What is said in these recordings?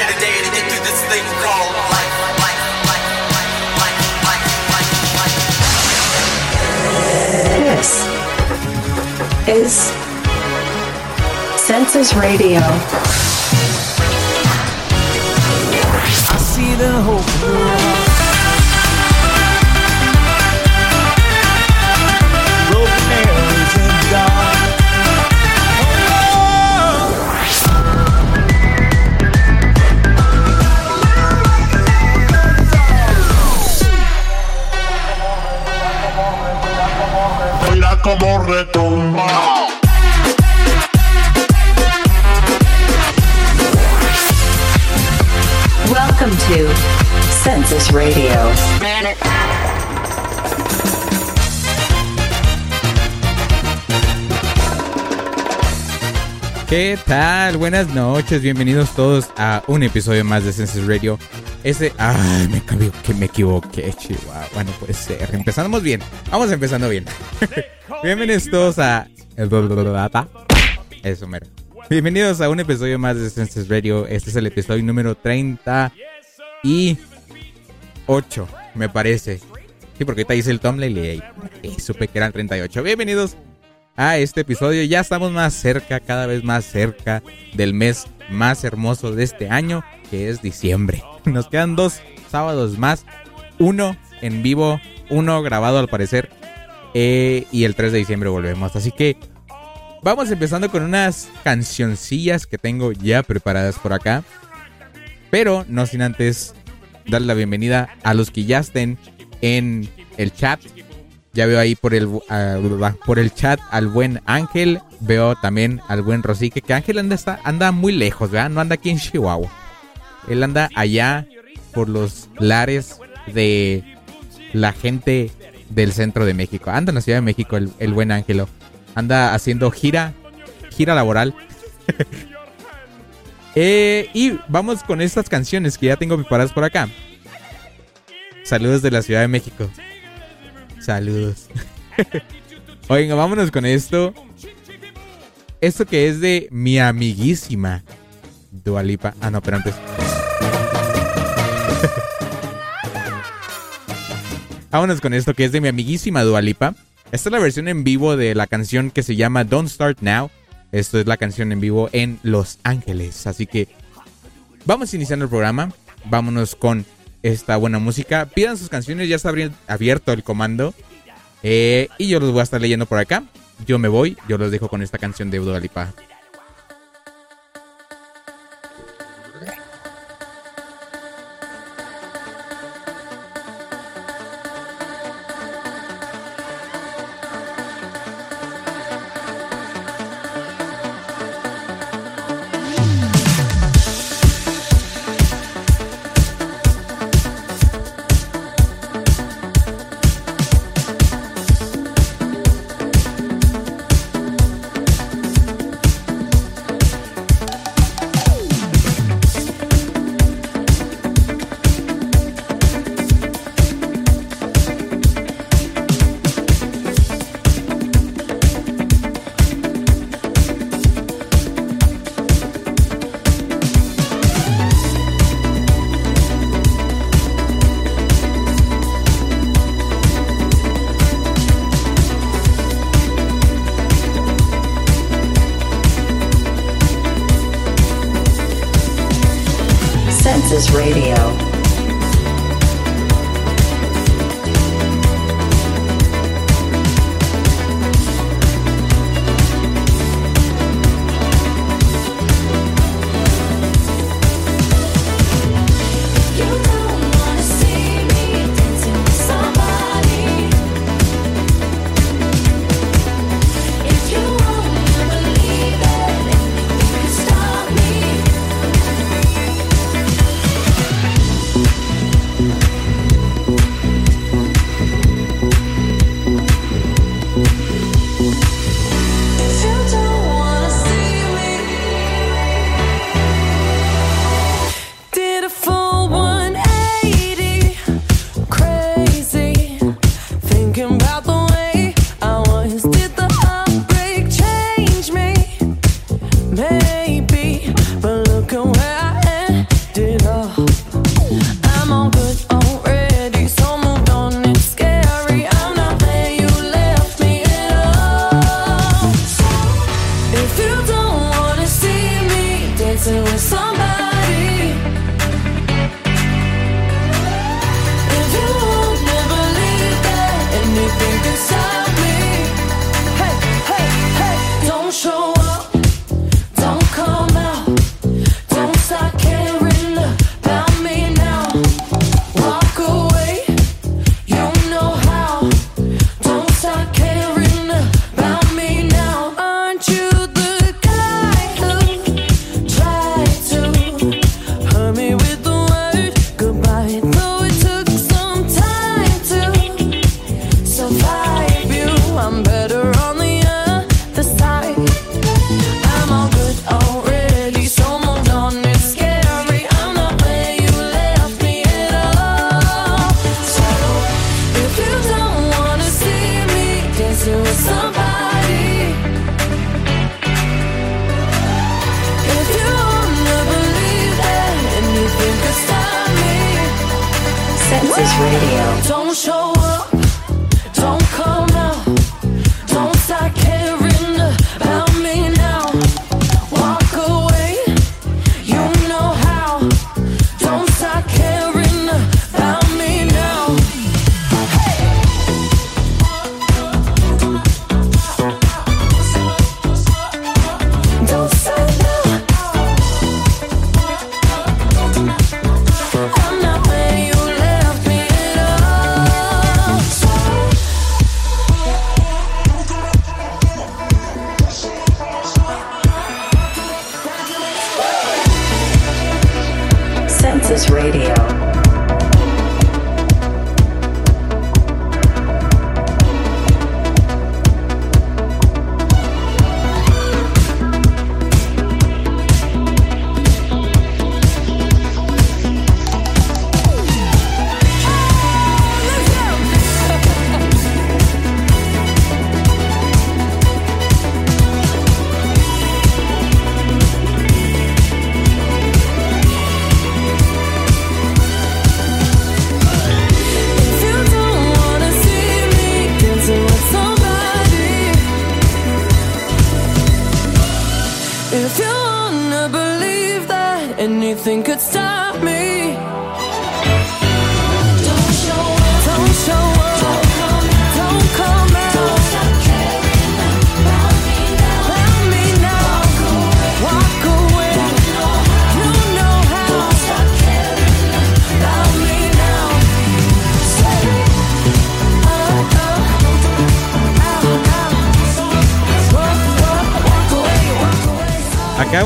here today to get through this thing called life. life, life, life, life, life, life, life. This is Census Radio. I see the hope como retumba. Welcome to Census Radio. ¿Qué tal? Buenas noches, bienvenidos todos a un episodio más de Census Radio. Este, ay, me cambió, que me equivoqué, chihuahua. Bueno, puede ser. Empezamos bien. Vamos empezando bien. bienvenidos todos a Eso mero. Bienvenidos a un episodio más de Census Radio. Este es el episodio número 30 y 8, me parece. Sí, porque ahorita hice el thumbnail y, y supe que eran 38. Bienvenidos a este episodio. Ya estamos más cerca, cada vez más cerca del mes más hermoso de este año, que es diciembre. Nos quedan dos sábados más, uno en vivo, uno grabado al parecer, eh, y el 3 de diciembre volvemos. Así que vamos empezando con unas cancioncillas que tengo ya preparadas por acá. Pero no sin antes darle la bienvenida a los que ya estén en el chat. Ya veo ahí por el, uh, por el chat al buen Ángel. Veo también al buen Rosique. Que Ángel anda, está, anda muy lejos, ¿verdad? No anda aquí en Chihuahua. Él anda allá por los lares de la gente del centro de México. Anda en la Ciudad de México el, el buen Ángelo. Anda haciendo gira, gira laboral. eh, y vamos con estas canciones que ya tengo preparadas por acá. Saludos de la Ciudad de México. Saludos. Oigan, vámonos con esto. Esto que es de mi amiguísima Dualipa. Ah, no, pero antes. Vámonos con esto que es de mi amiguísima Dualipa. Esta es la versión en vivo de la canción que se llama Don't Start Now. Esto es la canción en vivo en Los Ángeles. Así que vamos iniciando el programa. Vámonos con esta buena música. Pidan sus canciones, ya está abierto el comando. Eh, y yo los voy a estar leyendo por acá. Yo me voy, yo los dejo con esta canción de Dua Lipa.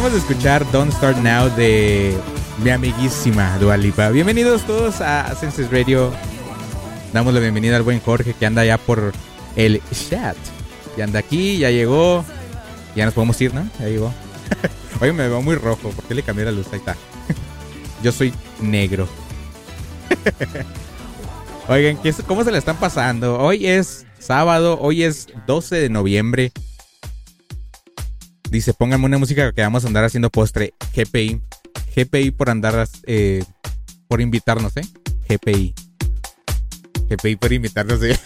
Acabamos de escuchar Don't Start Now de mi amiguísima Dualipa. Bienvenidos todos a Senses Radio. Damos la bienvenida al buen Jorge que anda ya por el chat. Ya anda aquí, ya llegó. Ya nos podemos ir, ¿no? Ya llegó. Oye, me veo muy rojo. ¿Por qué le cambié la luz? Ahí está. Yo soy negro. Oigan, ¿qué es- ¿cómo se la están pasando? Hoy es sábado, hoy es 12 de noviembre. Dice, pónganme una música que vamos a andar haciendo postre. GPI. GPI por andar, eh, por invitarnos, ¿eh? GPI. GPI por invitarnos, ¿eh?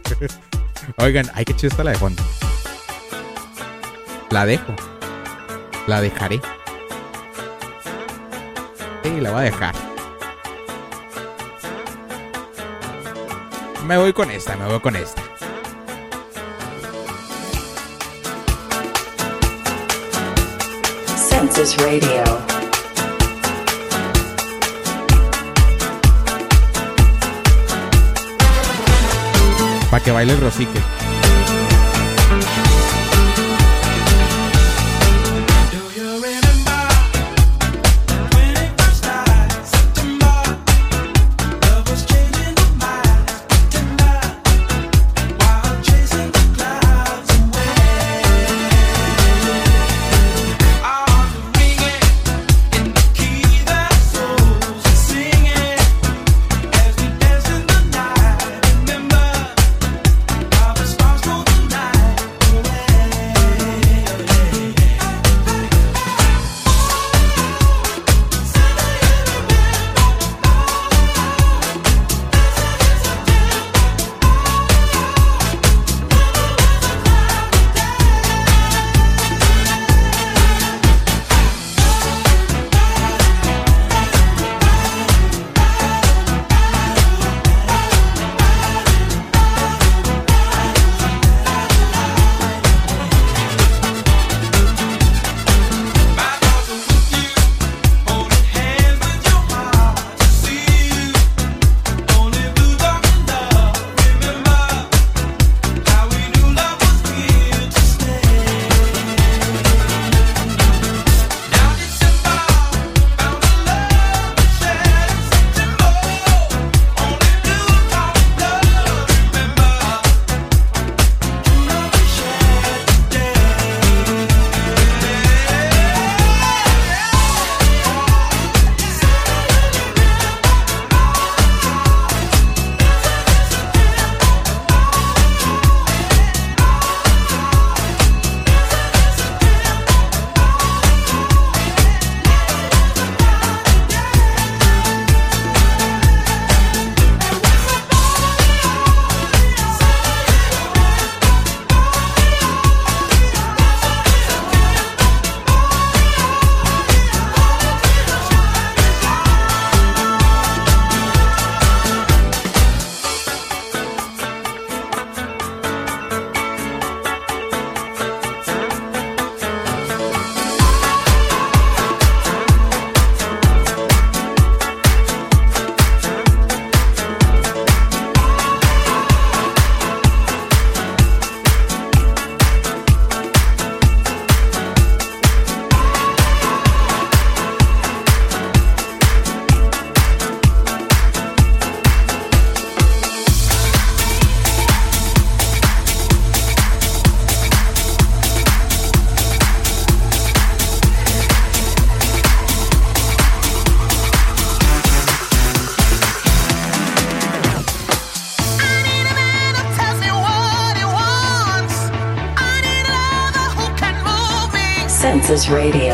Oigan, ay, qué chida está la de fondo. La dejo. La dejaré. Sí, la voy a dejar. Me voy con esta, me voy con esta. Radio. Para que baile el rosique. Radio.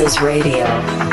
Census Radio.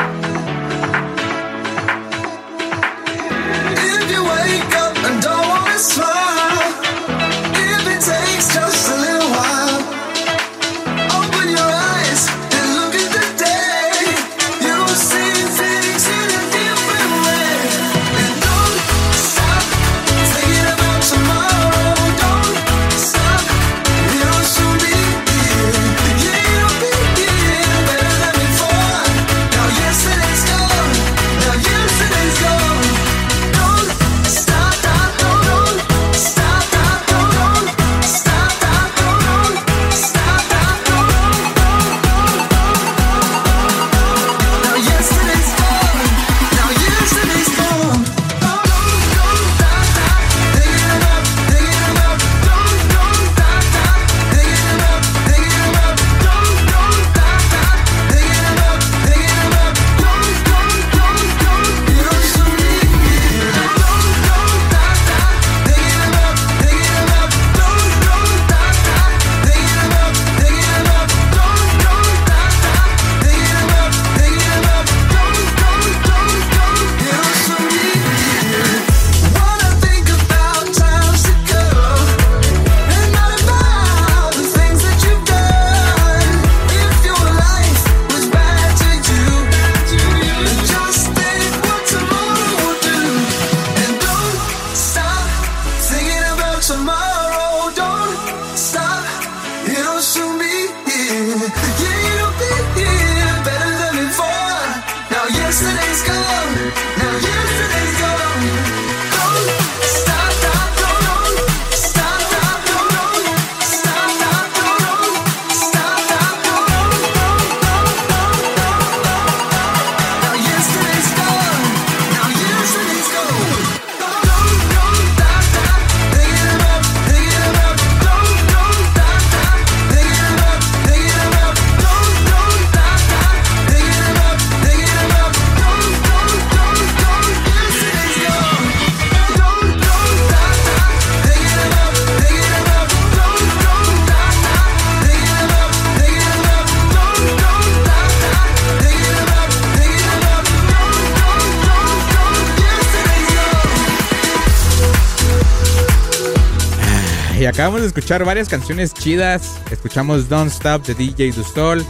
Escuchar varias canciones chidas. Escuchamos Don't Stop de DJ Dusol.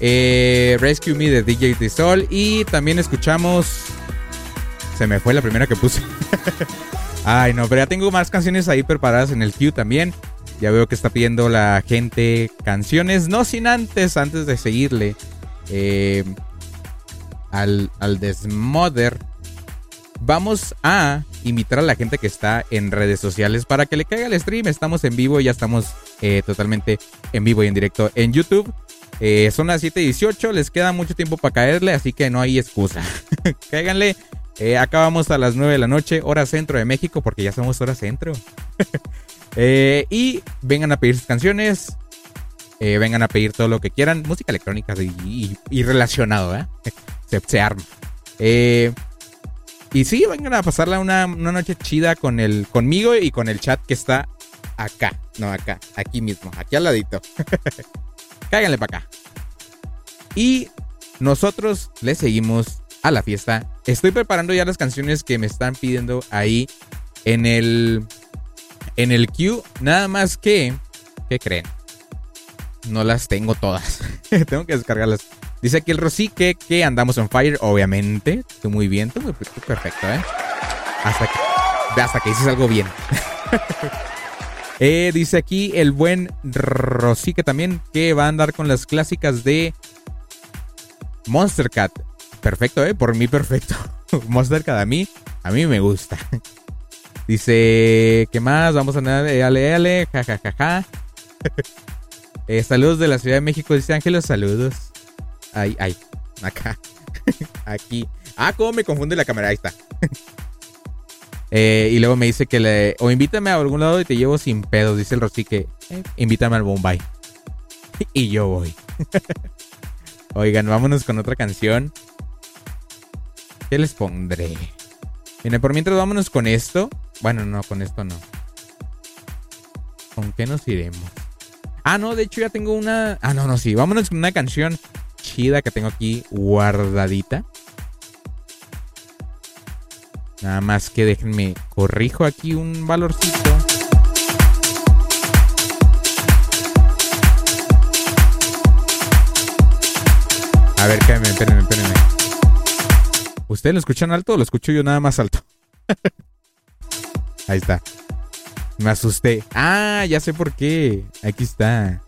Eh, Rescue Me de DJ Dusol. Y también escuchamos. Se me fue la primera que puse. Ay, no, pero ya tengo más canciones ahí preparadas en el queue también. Ya veo que está pidiendo la gente canciones. No sin antes, antes de seguirle. eh, al, al Desmother. Vamos a invitar a la gente que está en redes sociales para que le caiga el stream. Estamos en vivo y ya estamos eh, totalmente en vivo y en directo en YouTube. Eh, son las 7:18, les queda mucho tiempo para caerle, así que no hay excusa. Cáiganle. Eh, acabamos a las 9 de la noche, hora centro de México, porque ya somos hora centro. Eh, y vengan a pedir sus canciones. vengan a pedir todo lo que quieran. Música electrónica y, y- y relacionado, ¿eh? Se, se arma. Eh, y sí, vengan a pasarla una, una noche chida con el, conmigo y con el chat que está acá. No, acá. Aquí mismo. Aquí al ladito. Cáiganle para acá. Y nosotros le seguimos a la fiesta. Estoy preparando ya las canciones que me están pidiendo ahí en el en el queue. Nada más que ¿qué creen? No las tengo todas. tengo que descargarlas. Dice aquí el Rosique que andamos on fire, obviamente. Tú muy bien, tú, muy- perfecto, ¿eh? Hasta que, hasta que dices algo bien. Eh, dice aquí el buen Rosique también que va a andar con las clásicas de Monster Cat. Perfecto, ¿eh? Por mí perfecto. Monster Cat a mí, a mí me gusta. Dice, ¿qué más? Vamos a andar, eh, ale, ale, ja, ja, ja, ja. Eh, saludos de la Ciudad de México, dice Ángelos, saludos. Ay, ay, acá, aquí. Ah, cómo me confunde la cámara, ahí está. Eh, y luego me dice que le. O invítame a algún lado y te llevo sin pedos. Dice el Rosique. Eh, invítame al Bombay. y yo voy. Oigan, vámonos con otra canción. ¿Qué les pondré? Miren, por mientras vámonos con esto. Bueno, no, con esto no. ¿Con qué nos iremos? Ah, no, de hecho ya tengo una. Ah, no, no, sí. Vámonos con una canción chida que tengo aquí guardadita. Nada más que déjenme corrijo aquí un valorcito. A ver, cállame, espérenme, espérenme. ¿Ustedes lo escuchan alto o lo escucho yo nada más alto? Ahí está. Me asusté. Ah, ya sé por qué. Aquí está.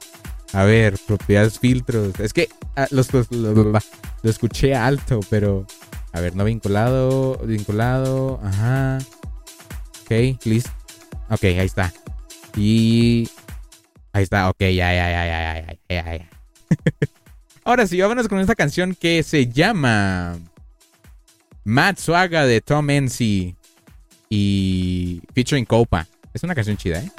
A ver, propiedades filtros. Es que ah, los, los, lo escuché alto, pero. A ver, no vinculado, vinculado, ajá. Ok, listo. Ok, ahí está. Y. Ahí está, ok, ya, ya, ya, ya, ya, ya, ya. Ahora sí, vámonos con esta canción que se llama. Matsuaga de Tom Ensi y featuring Copa. Es una canción chida, ¿eh?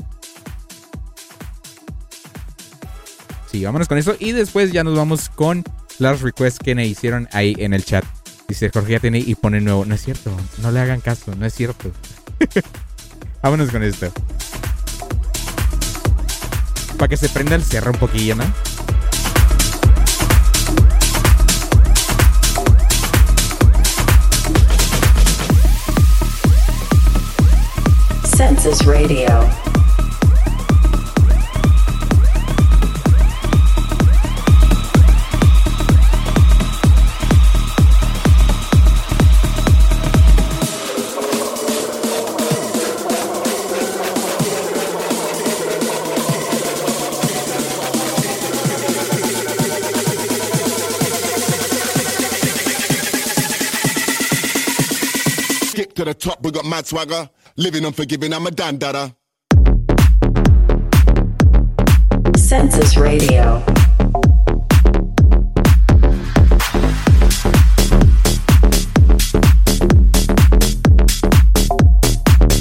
Vámonos con eso y después ya nos vamos con las requests que me hicieron ahí en el chat. Dice Jorge ya tiene y pone nuevo. No es cierto, no le hagan caso, no es cierto. vámonos con esto. Para que se prenda el cerro un poquillo, ¿no? Census Radio. To the top, we got mad swagger. Living unforgiving, I'm a dandada. Census Radio.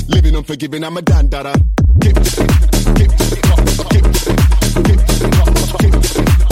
Living unforgiving, I'm a dandada. Skip to the- skip to the top, skip to the- skip to the top, skip to the- skip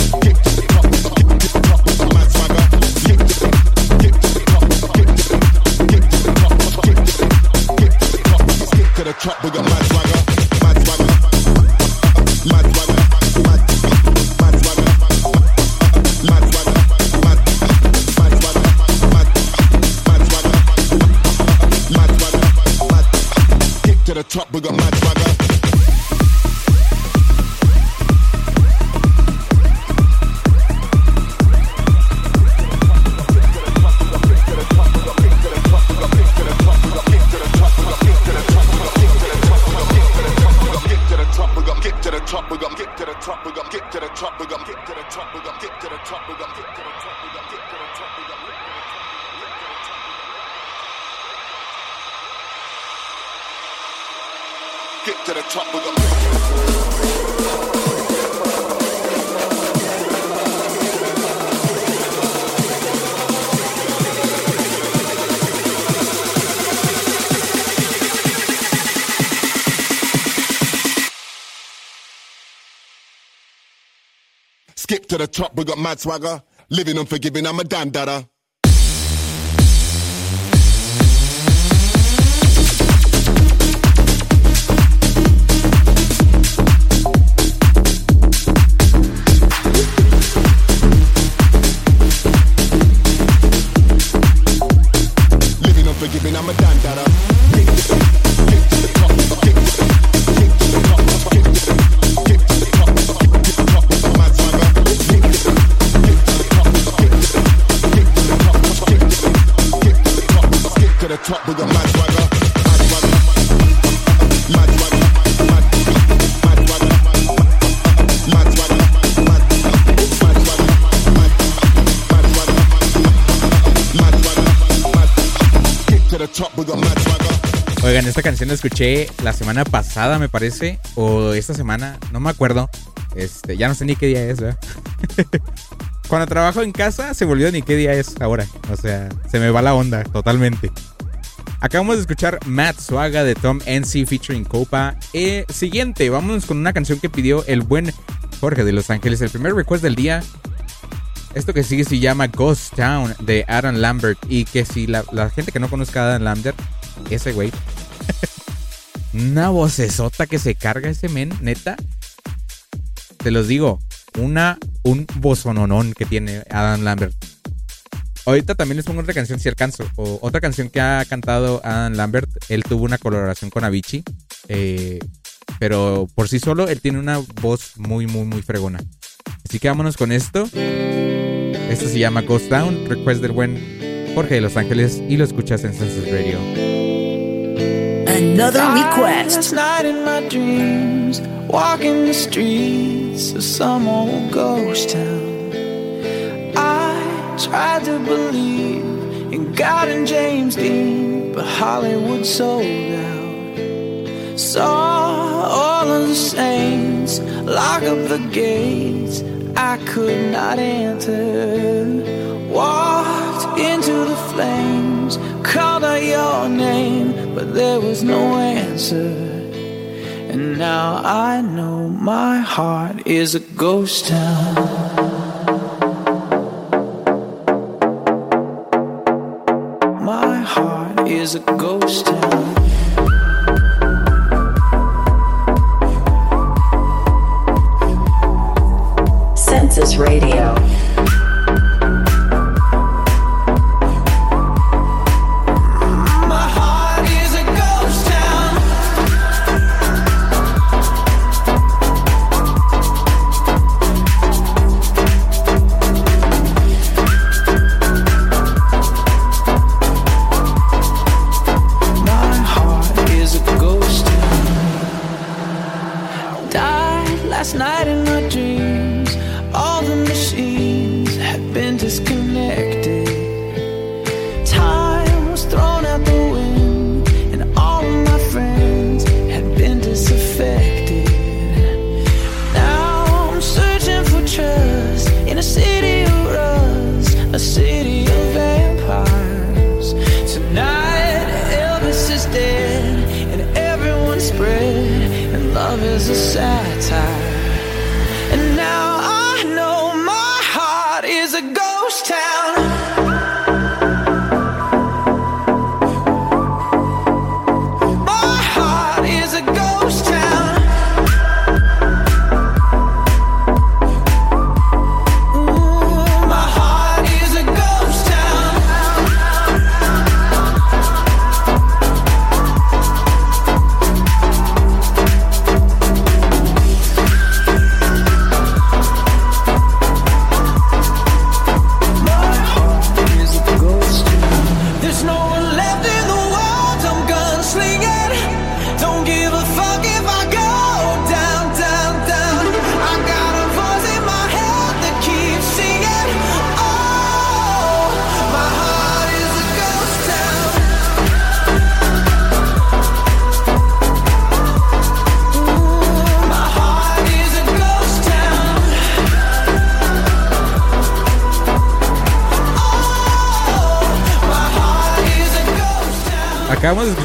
mad swagger. Living unforgiving, I'm a damn dandada. Esta canción la escuché la semana pasada, me parece, o esta semana, no me acuerdo. Este, ya no sé ni qué día es, ¿verdad? Cuando trabajo en casa se volvió ni qué día es ahora. O sea, se me va la onda totalmente. Acabamos de escuchar Matt Swaga de Tom NC featuring Copa. Eh, siguiente, vámonos con una canción que pidió el buen Jorge de Los Ángeles. El primer request del día. Esto que sigue se llama Ghost Town de Adam Lambert. Y que si la, la gente que no conozca a Adam Lambert, ese güey. Una vocesota que se carga ese men, neta. Te los digo, una, un bozononón que tiene Adam Lambert. Ahorita también les pongo otra canción si alcanzo. O otra canción que ha cantado Adam Lambert. Él tuvo una colaboración con Avicii. eh, pero por sí solo, él tiene una voz muy, muy, muy fregona. Así que vámonos con esto. Esto se llama Ghost Down. Request del buen Jorge de Los Ángeles. Y lo escuchas en Census Radio. Another request. Last night in my dreams, walking the streets of some old ghost town. I tried to believe in God and James Dean, but Hollywood sold out. Saw all of the saints lock up the gates. I could not enter. Walked into the flames, called out your name, but there was no answer. And now I know my heart is a ghost town. My heart is a ghost town.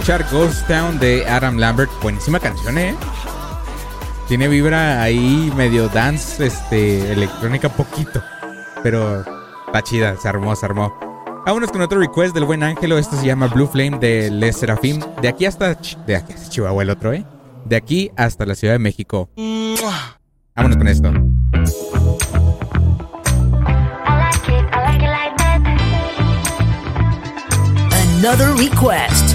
Escuchar Ghost Town de Adam Lambert. Buenísima canción, ¿eh? Tiene vibra ahí medio dance, este, electrónica poquito. Pero está chida, se armó, se armó. Vámonos con otro request del buen Ángelo. Esto se llama Blue Flame de Les Serafim. De aquí hasta... De aquí hasta Chihuahua el otro, ¿eh? De aquí hasta la Ciudad de México. Vámonos con esto. Another request.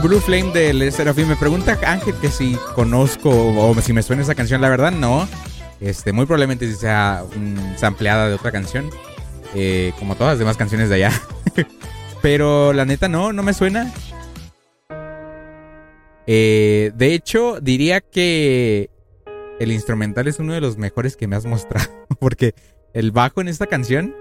Blue Flame de Les Serafim. Me pregunta Ángel que si conozco o si me suena esa canción. La verdad, no. Este, muy probablemente sea mm, sampleada de otra canción. eh, como todas las demás canciones de allá. Pero la neta, no, no me suena. Eh, de hecho, diría que el instrumental es uno de los mejores que me has mostrado. Porque el bajo en esta canción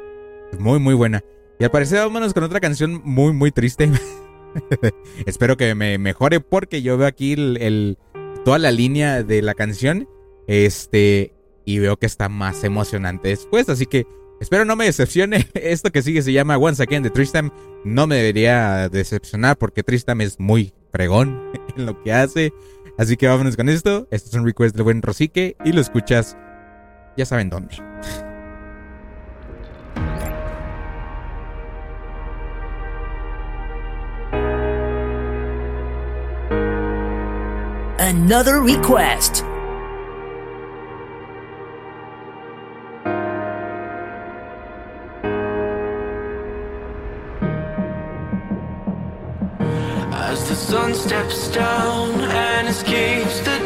es muy, muy buena. Y al parecer, vámonos con otra canción muy, muy triste. Espero que me mejore porque yo veo aquí toda la línea de la canción. Este. Y veo que está más emocionante después. Así que espero no me decepcione. Esto que sigue se llama Once Again de Tristam. No me debería decepcionar porque Tristam es muy fregón en lo que hace. Así que vámonos con esto. Esto es un request del buen Rosique. Y lo escuchas. Ya saben dónde. Another request. As the sun steps down and escapes the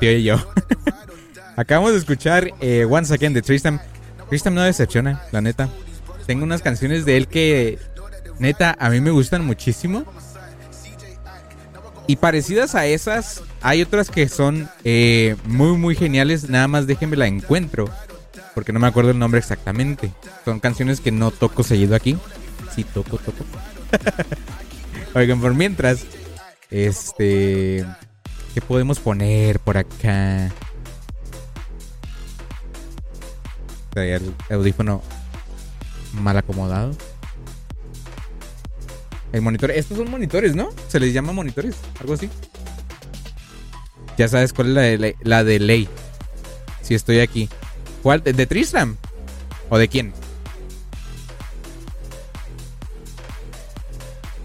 yo. Acabamos de escuchar eh, Once Again de Tristan. Tristan no decepciona, la neta. Tengo unas canciones de él que, neta, a mí me gustan muchísimo. Y parecidas a esas, hay otras que son eh, muy, muy geniales. Nada más déjenme la encuentro. Porque no me acuerdo el nombre exactamente. Son canciones que no toco seguido aquí. Sí, toco, toco. Oigan, por mientras, este. ¿Qué podemos poner por acá? Traía el audífono mal acomodado. El monitor. Estos son monitores, ¿no? Se les llama monitores, algo así. Ya sabes cuál es la de. La de ley. Si estoy aquí. ¿Cuál? ¿De, de Tristram? ¿O de quién?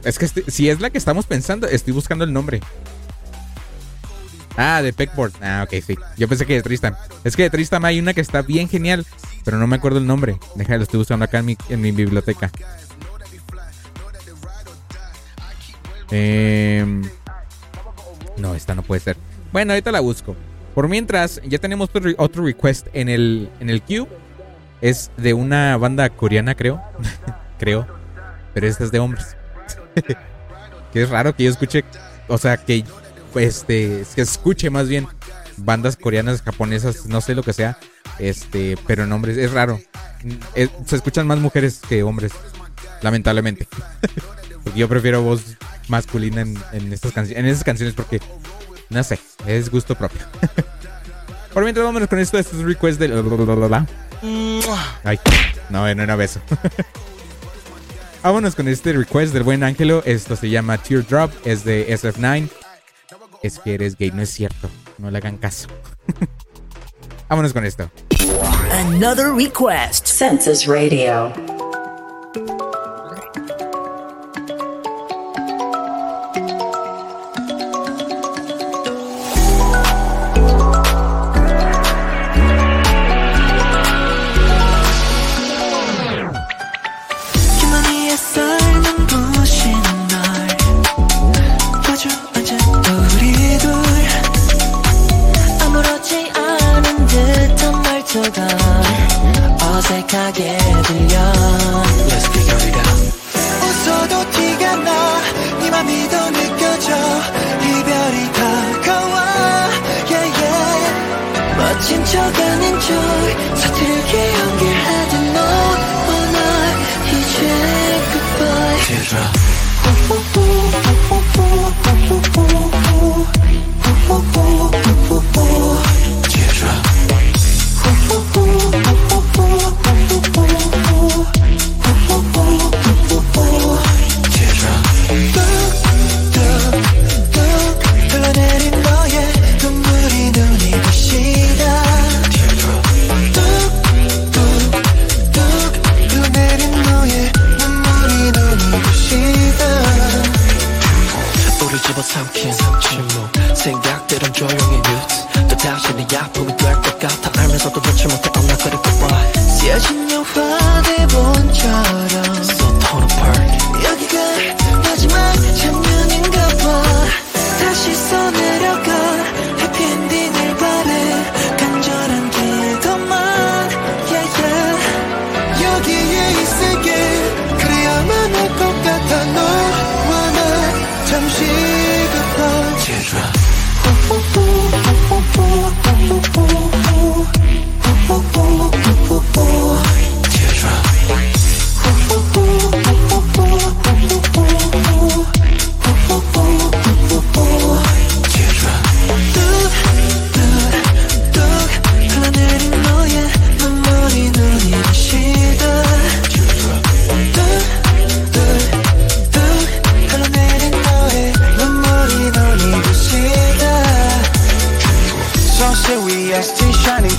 Es que estoy- si es la que estamos pensando, estoy buscando el nombre. Ah, de Peckboard. Ah, ok, sí. Yo pensé que de Tristan. Es que de Tristan hay una que está bien genial, pero no me acuerdo el nombre. Déjalo, estoy buscando acá en mi, en mi biblioteca. Em, no, esta no puede ser. Bueno, ahorita la busco. Por mientras, ya tenemos otro, otro request en el, en el queue. Es de una banda coreana, creo. creo. Pero esta es de hombres. que es raro que yo escuche. O sea, que este que escuche más bien bandas coreanas, japonesas, no sé lo que sea, este, pero en hombres es raro. Se escuchan más mujeres que hombres, lamentablemente. porque yo prefiero voz masculina en, estas canciones, en esas canciones porque no sé, es gusto propio. Por mientras vámonos con esto, este es un request del Ay, no, no era beso. Vámonos con este request del buen Ángelo. Esto se llama Teardrop, es de SF9. Es que eres gay, no es cierto. No le hagan caso. Vámonos con esto. Another request. Census Radio. 어색하게 들려 Let's figure it out 웃어도 티가 나네 맘이도 느껴져 이별이 다가와 yeah, yeah. 멋진 척 아닌 척 서투르게 연기하던 너와 나 이제 goodbye Teardrop Teardrop 삼킨 침묵 생각들은 조용히 뮤트. 또 다시 네 아픔이 될 것 같아 알면서도 놓지 못해 언락거릴 것 봐 쓰여진 영화 대본처럼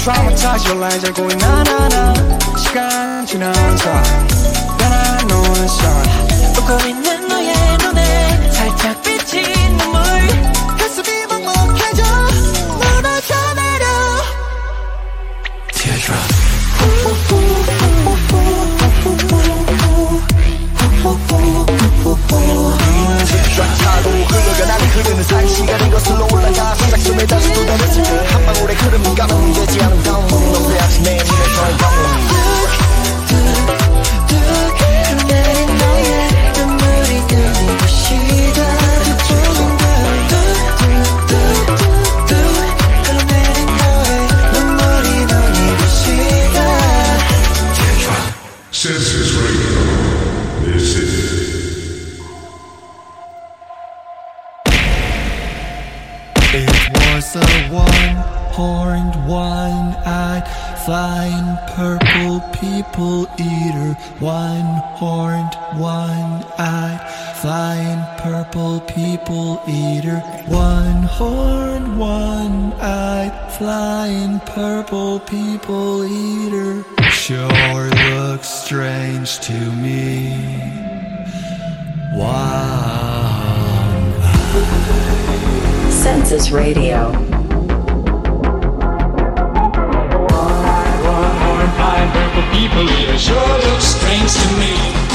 shining Traumatized your lines 알고 있나 나나 시간 지나서 변한 너의 sun 웃고 있는 너의 눈에 살짝 비친 눈물. 가슴이 먹먹해져. 무너져 내려. Teardrop. 타고 흘러가 나는 흐르는 사이 시간이 거슬러 올라가. 성작점에 다시 Census Radio. This is. It was a one horned, one eyed, flying purple people eater. One horned, one eyed flying purple people eater. One horn, one-eyed, flying purple people eater. Sure looks strange to me. Wow. Census Radio. One horn, purple people here sure look strange to me.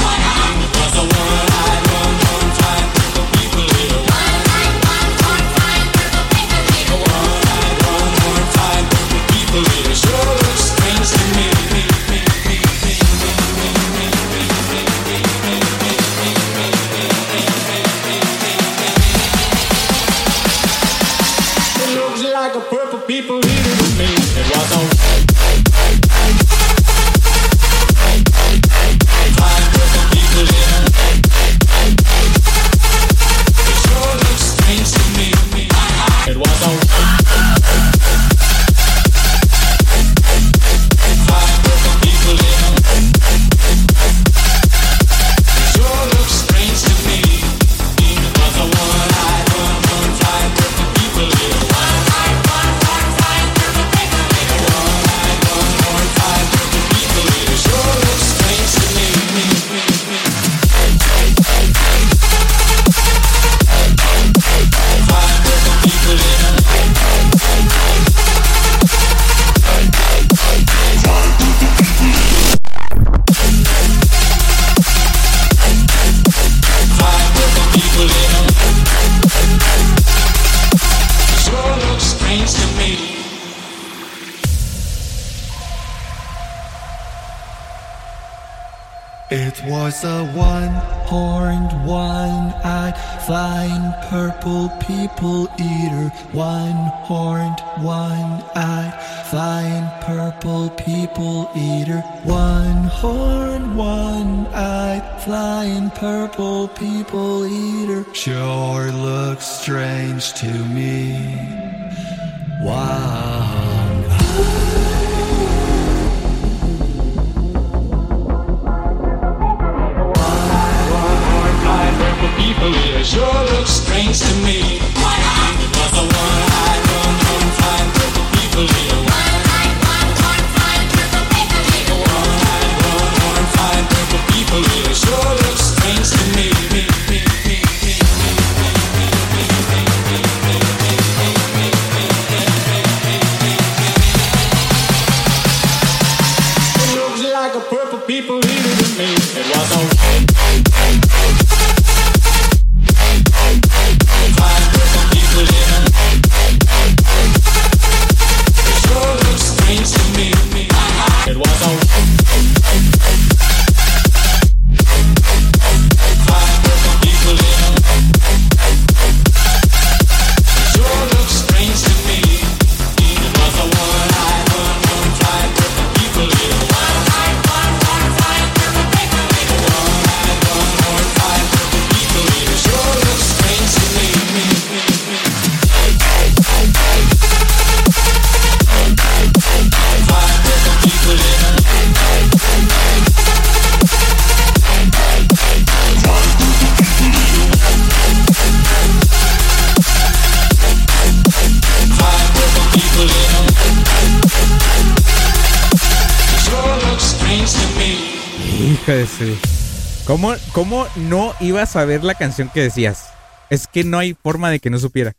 ¿Cómo, ¿Cómo no iba a saber la canción que decías? Es que no hay forma de que no supiera.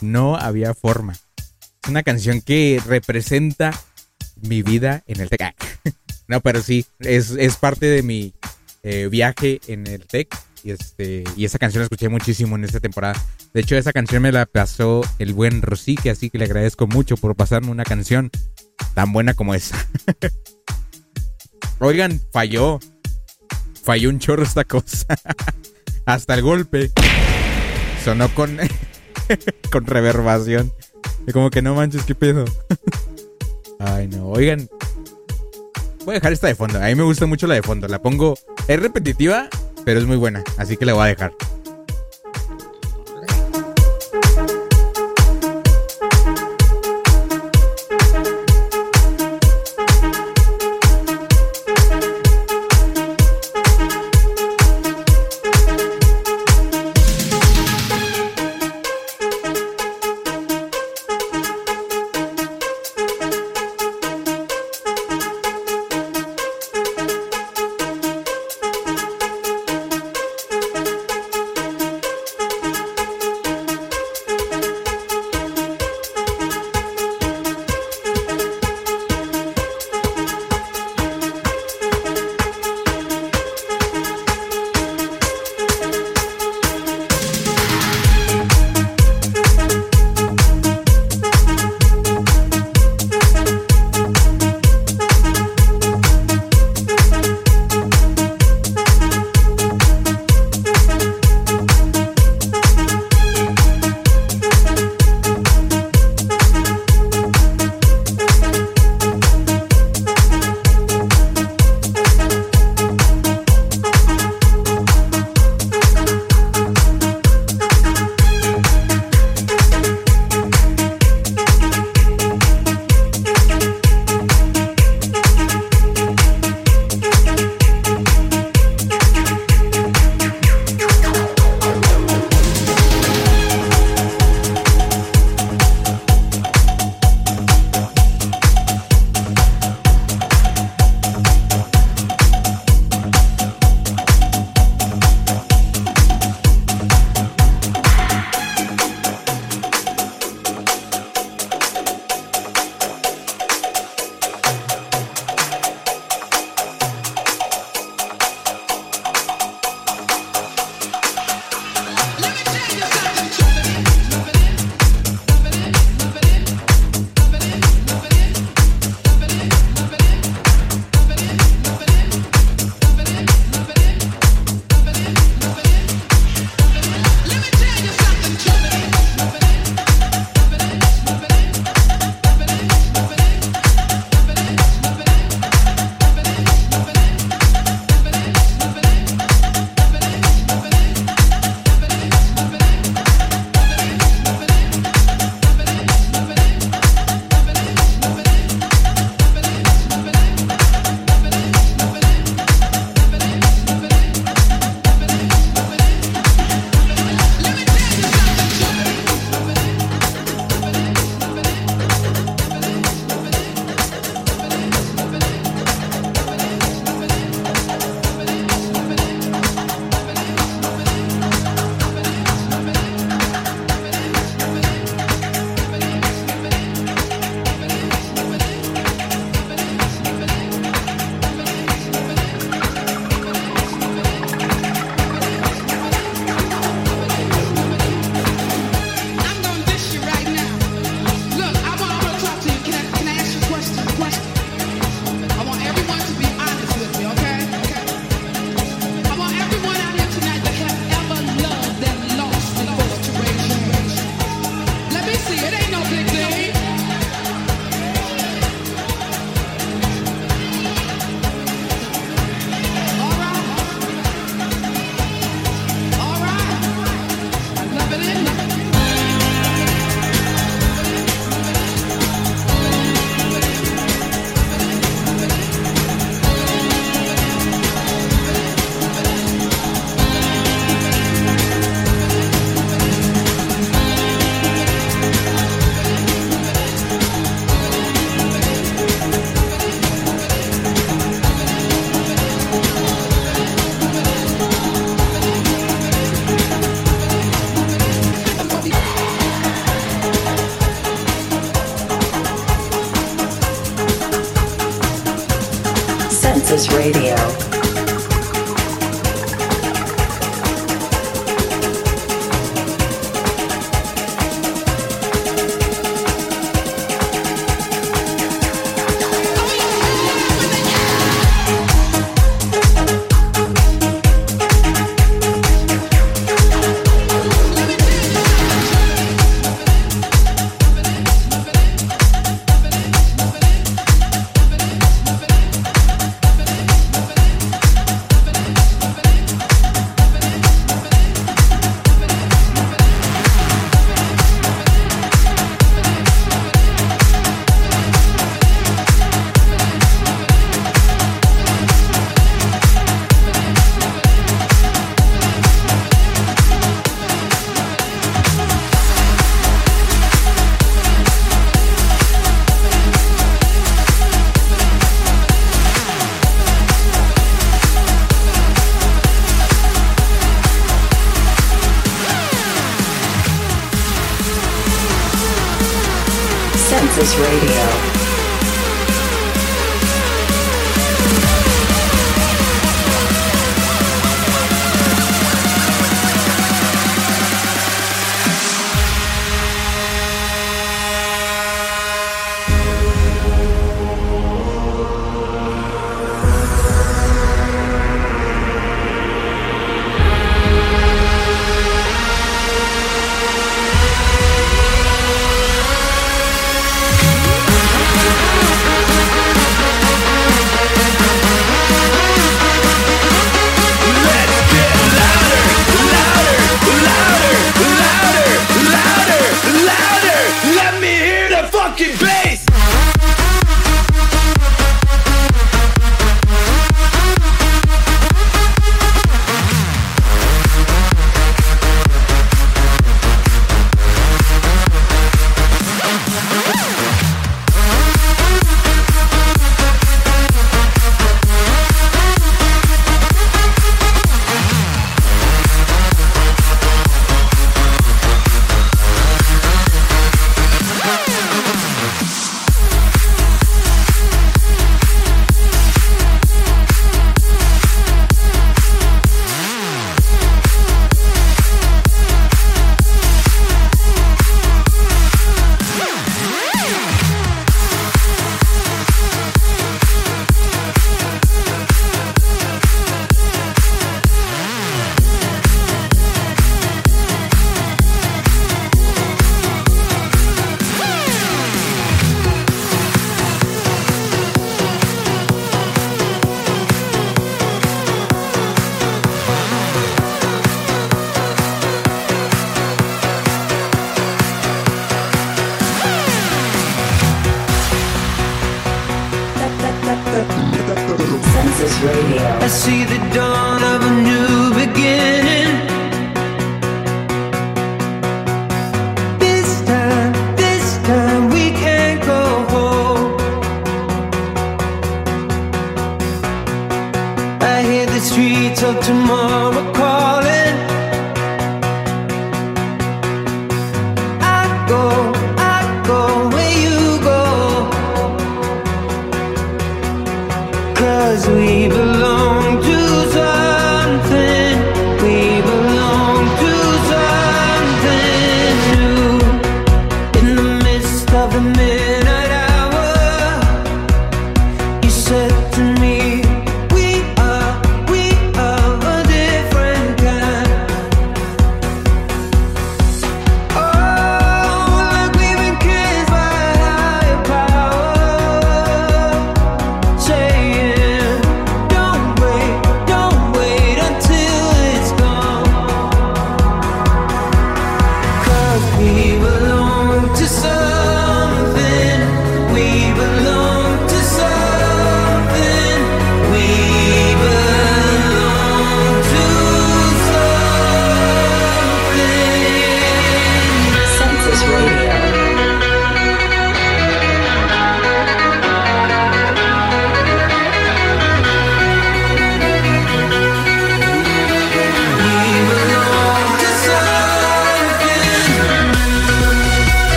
No había forma. Es una canción que representa mi vida en el TEC. no, pero sí, es, es parte de mi eh, viaje en el TEC. Y, este, y esa canción la escuché muchísimo en esta temporada. De hecho, esa canción me la pasó el buen Rosique, así que le agradezco mucho por pasarme una canción tan buena como esa. Oigan, falló. Falló un chorro esta cosa. Hasta el golpe. Sonó con. con reverbación. Y como que no manches, qué pedo. Ay, no. Oigan. Voy a dejar esta de fondo. A mí me gusta mucho la de fondo. La pongo. Es repetitiva, pero es muy buena. Así que la voy a dejar.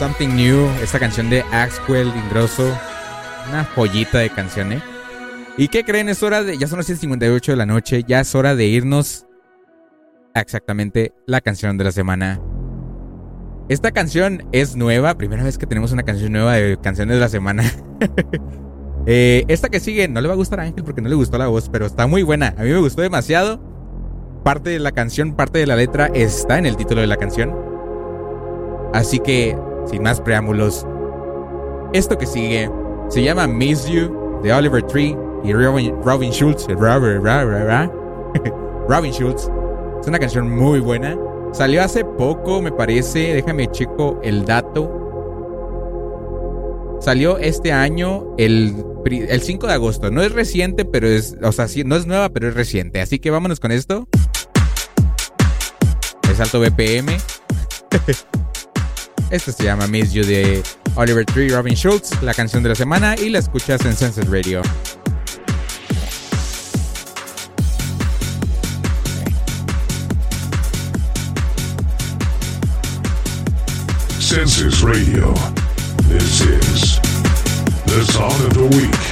Something New, esta canción de Axwell Ingrosso. Una joyita de canción, ¿eh? ¿Y qué creen? Es hora de. Ya son las 7:58 de la noche. Ya es hora de irnos a exactamente la canción de la semana. Esta canción es nueva. Primera vez que tenemos una canción nueva de canciones de la semana. Eh, esta que sigue no le va a gustar a Ángel porque no le gustó la voz, pero está muy buena. A mí me gustó demasiado. Parte de la canción, parte de la letra está en el título de la canción. Así que, sin más preámbulos, esto que sigue se llama Miss You de Oliver Tree y Robin, Robin Schultz. Robin, Schultz. Es una canción muy buena. Salió hace poco, me parece. Déjame checo el dato. Salió este año el, el 5 de agosto. No es reciente, pero es. O sea, no es nueva, pero es reciente. Así que vámonos con esto. Es alto BPM. Esto se llama Miss You de Oliver Tree Robin Schultz, la canción de la semana, y la escuchas en Sunset Radio. Census Radio. This is the song of the week.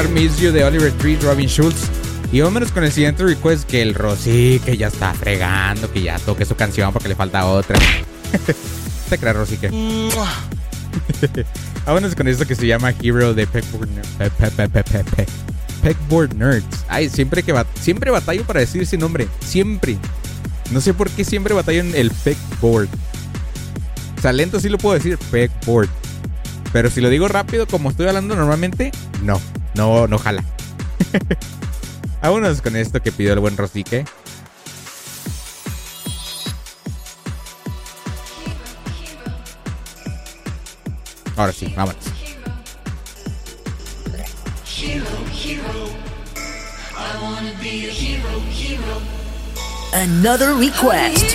Escuchar Miss You de Oliver Tree, Robin Schultz. Y vámonos con el siguiente request que el Rosy, que ya está fregando, que ya toque su canción porque le falta otra. Te crees, Rosy, que. vámonos con esto que se llama Hero de Pegboard, Ner- Pe- Pe- Pe- Pe- Pe- Pe- Pegboard Nerds. Ay, siempre que bat- siempre batallo para decir ese nombre. Siempre. No sé por qué siempre batallo en el Pegboard. O sea, lento sí lo puedo decir, Pegboard. Pero si lo digo rápido, como estoy hablando normalmente, no, no, no jala. Vámonos con esto que pidió el buen Rosique. Ahora sí, vámonos. Another request.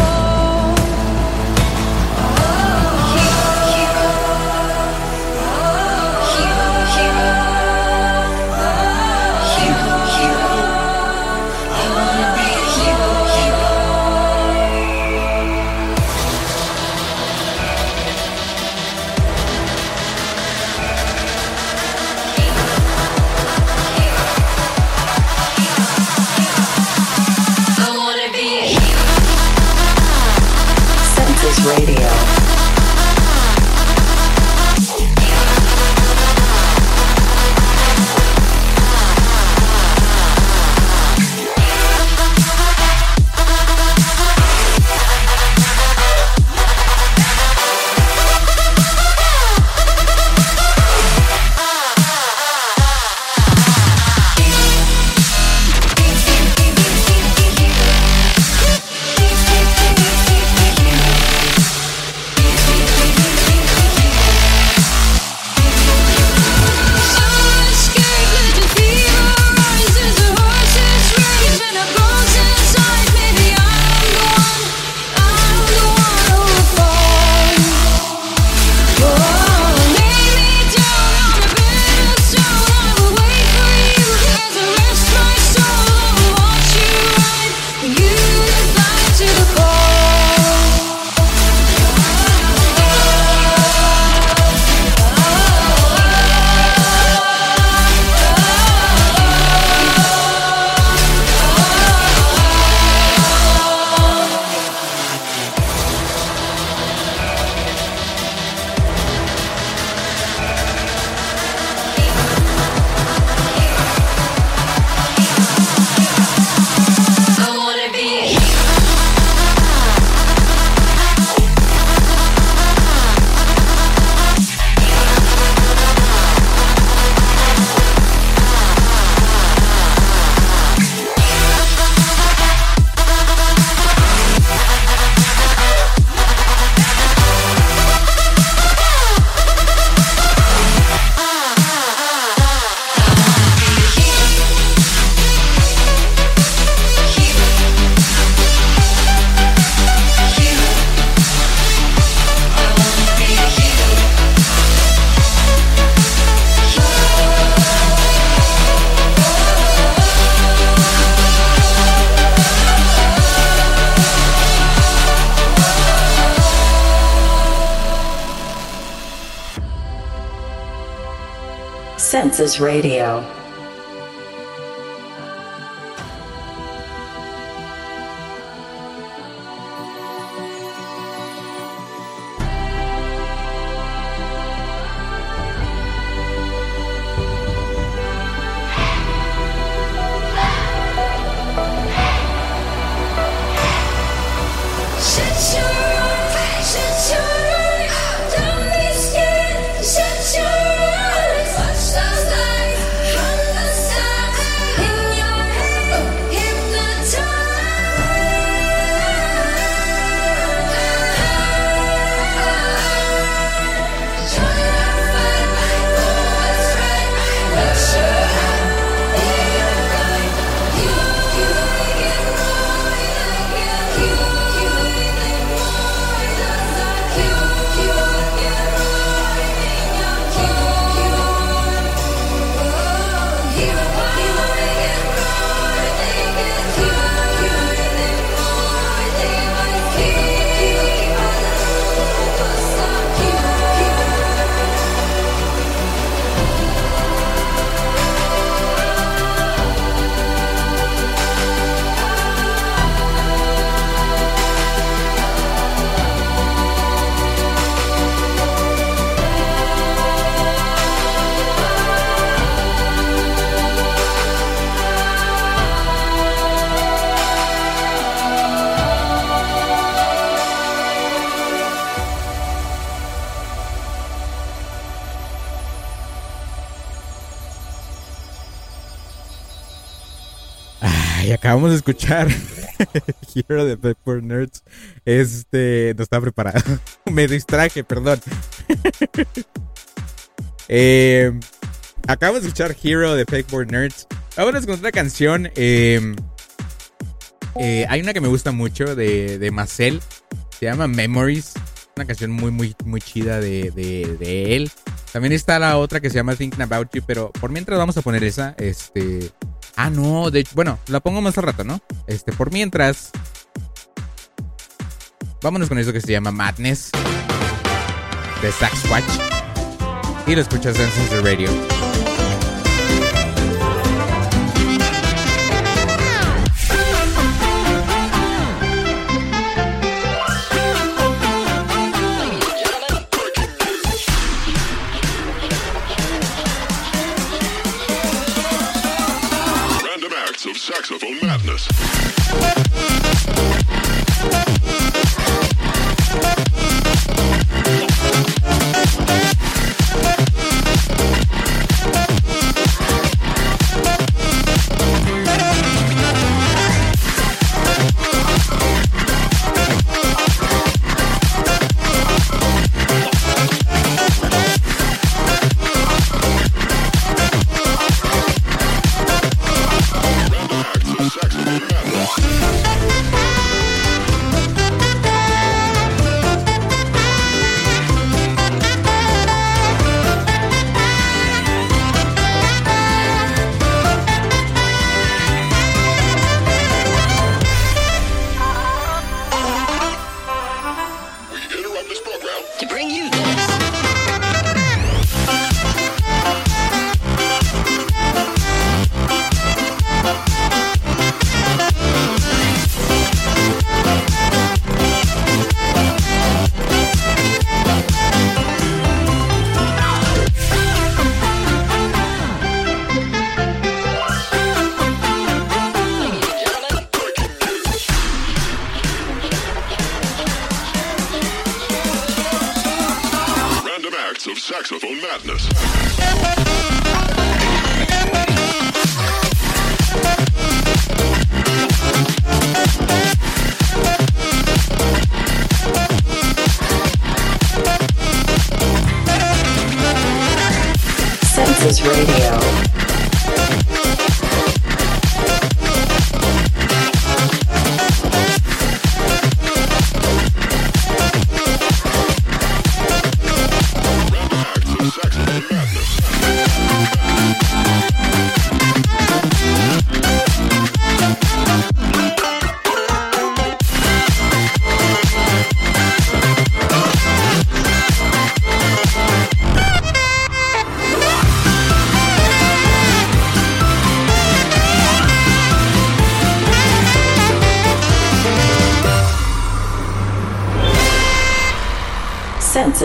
Census Radio. Acabamos de escuchar Hero de Pepper Nerds. Este, no estaba preparado. Me distraje, perdón. Acabamos de escuchar Hero de Pegboard Nerds. Vámonos con otra canción. eh, eh, hay una que me gusta mucho de, de Marcel. Se llama Memories. Una canción muy, muy, muy chida de, de- de él. También está la otra que se llama Thinking About You. Pero por mientras vamos a poner esa. Este. Ah, no. De hecho, bueno, la pongo más al rato, ¿no? Este, por mientras. Vámonos con eso que se llama Madness. De Saxwatch. Y lo escuchas en Sensor Radio.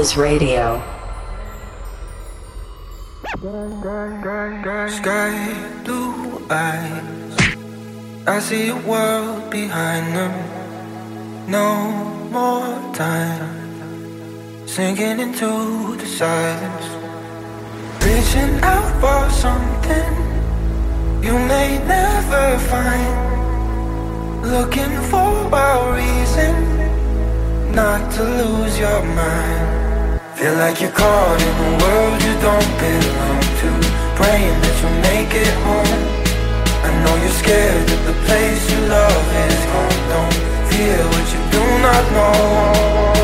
Census Radio. Sky blue eyes. I see a world behind them. No more time. Sinking into the silence. Reaching out for something you may never find. Looking for a reason not to lose your mind. Feel like you're caught in a world you don't belong to. Praying that you'll make it home. I know you're scared that the place you love is gone. Don't fear what you do not know.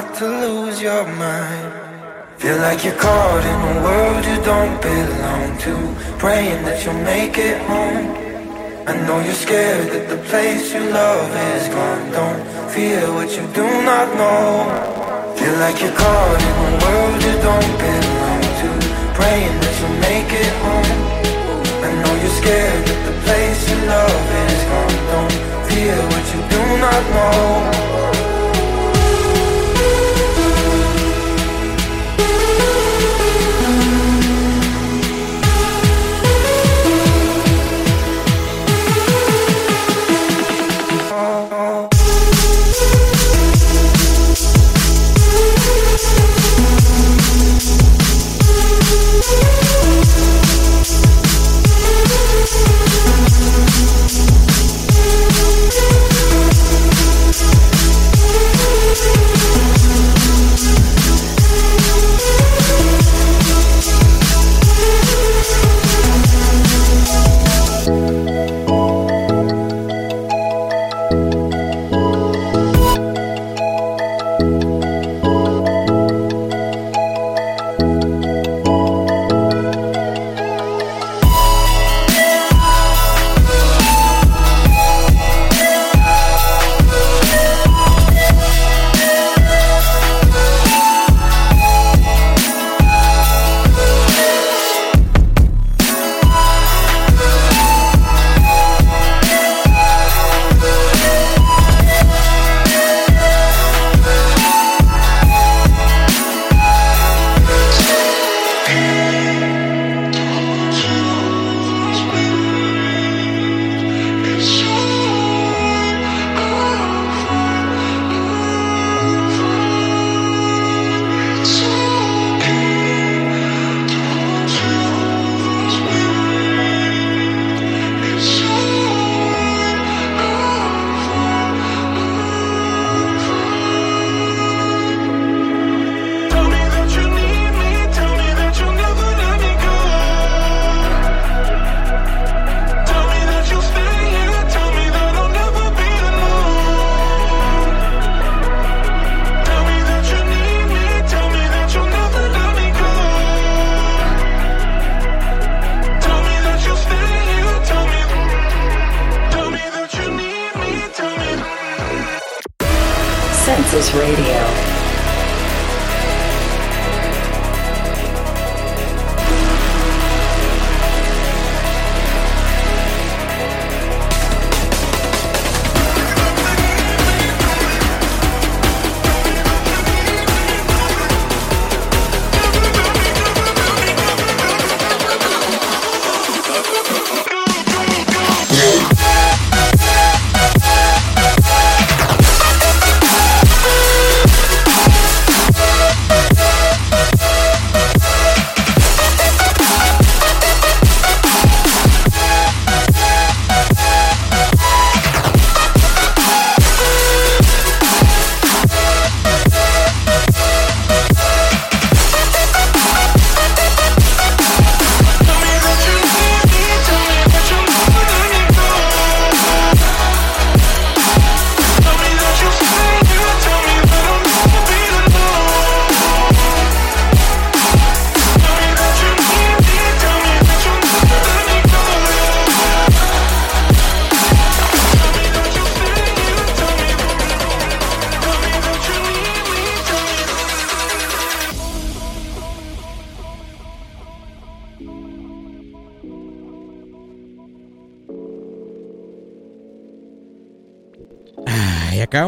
to lose your mind. Feel like you're caught in a world you don't belong to. Praying that you'll make it home. I know you're scared that the place you love is gone. Don't fear what you do not know. Feel like you're caught in a world you don't belong to. Praying that you'll make it home. I know you're scared that the place you love is gone. Don't fear what you do not know.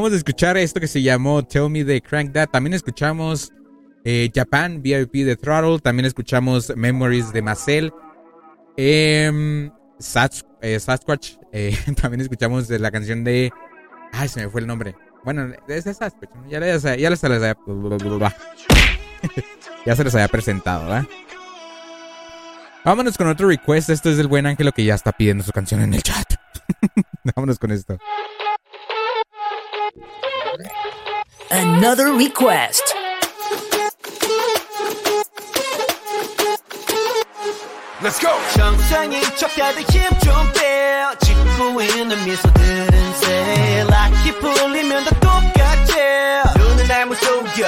Acabamos de escuchar esto que se llamó Tell Me de Crank That. También escuchamos eh, Japan VIP de Throttle. También escuchamos Memories de Marcel. Em, eh, Sasquatch. eh, también escuchamos la canción de. Ay, se me fue el nombre. Bueno, es Sasquatch. Ya, les- ya, les- les había. ya se les había presentado. Vámonos con otro request. Esto es del buen Ángelo que ya está pidiendo su canción en el chat. Vámonos con esto. Another request. Let's go. 정상인 척하듯 힘좀 빼. 짓고 있는 미소들은 새. 락이 풀리면 다 똑같아. 눈은 날못 속여.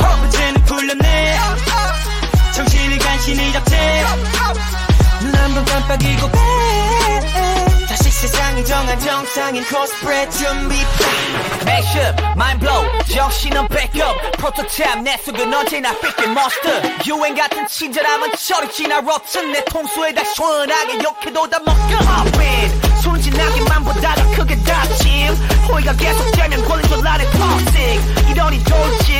허브제는 풀렸네. 정신을 간신히 잡채. 눈한번 깜빡이고 빼 세상이 정한 정상인 코스프레 준비. Mashup, mind blow 정신은 backup 프로토타입 내 속은 언제나 삐끗 monster 유행 같은 친절함은 저리 지나 rotten. 내 통수에 다 시원하게 욕해도 다 먹겨 Up 순진하게만 보다가 크게 다침 호의가 계속되면 걸린 줄 아는 toxic. 이러니 돌지.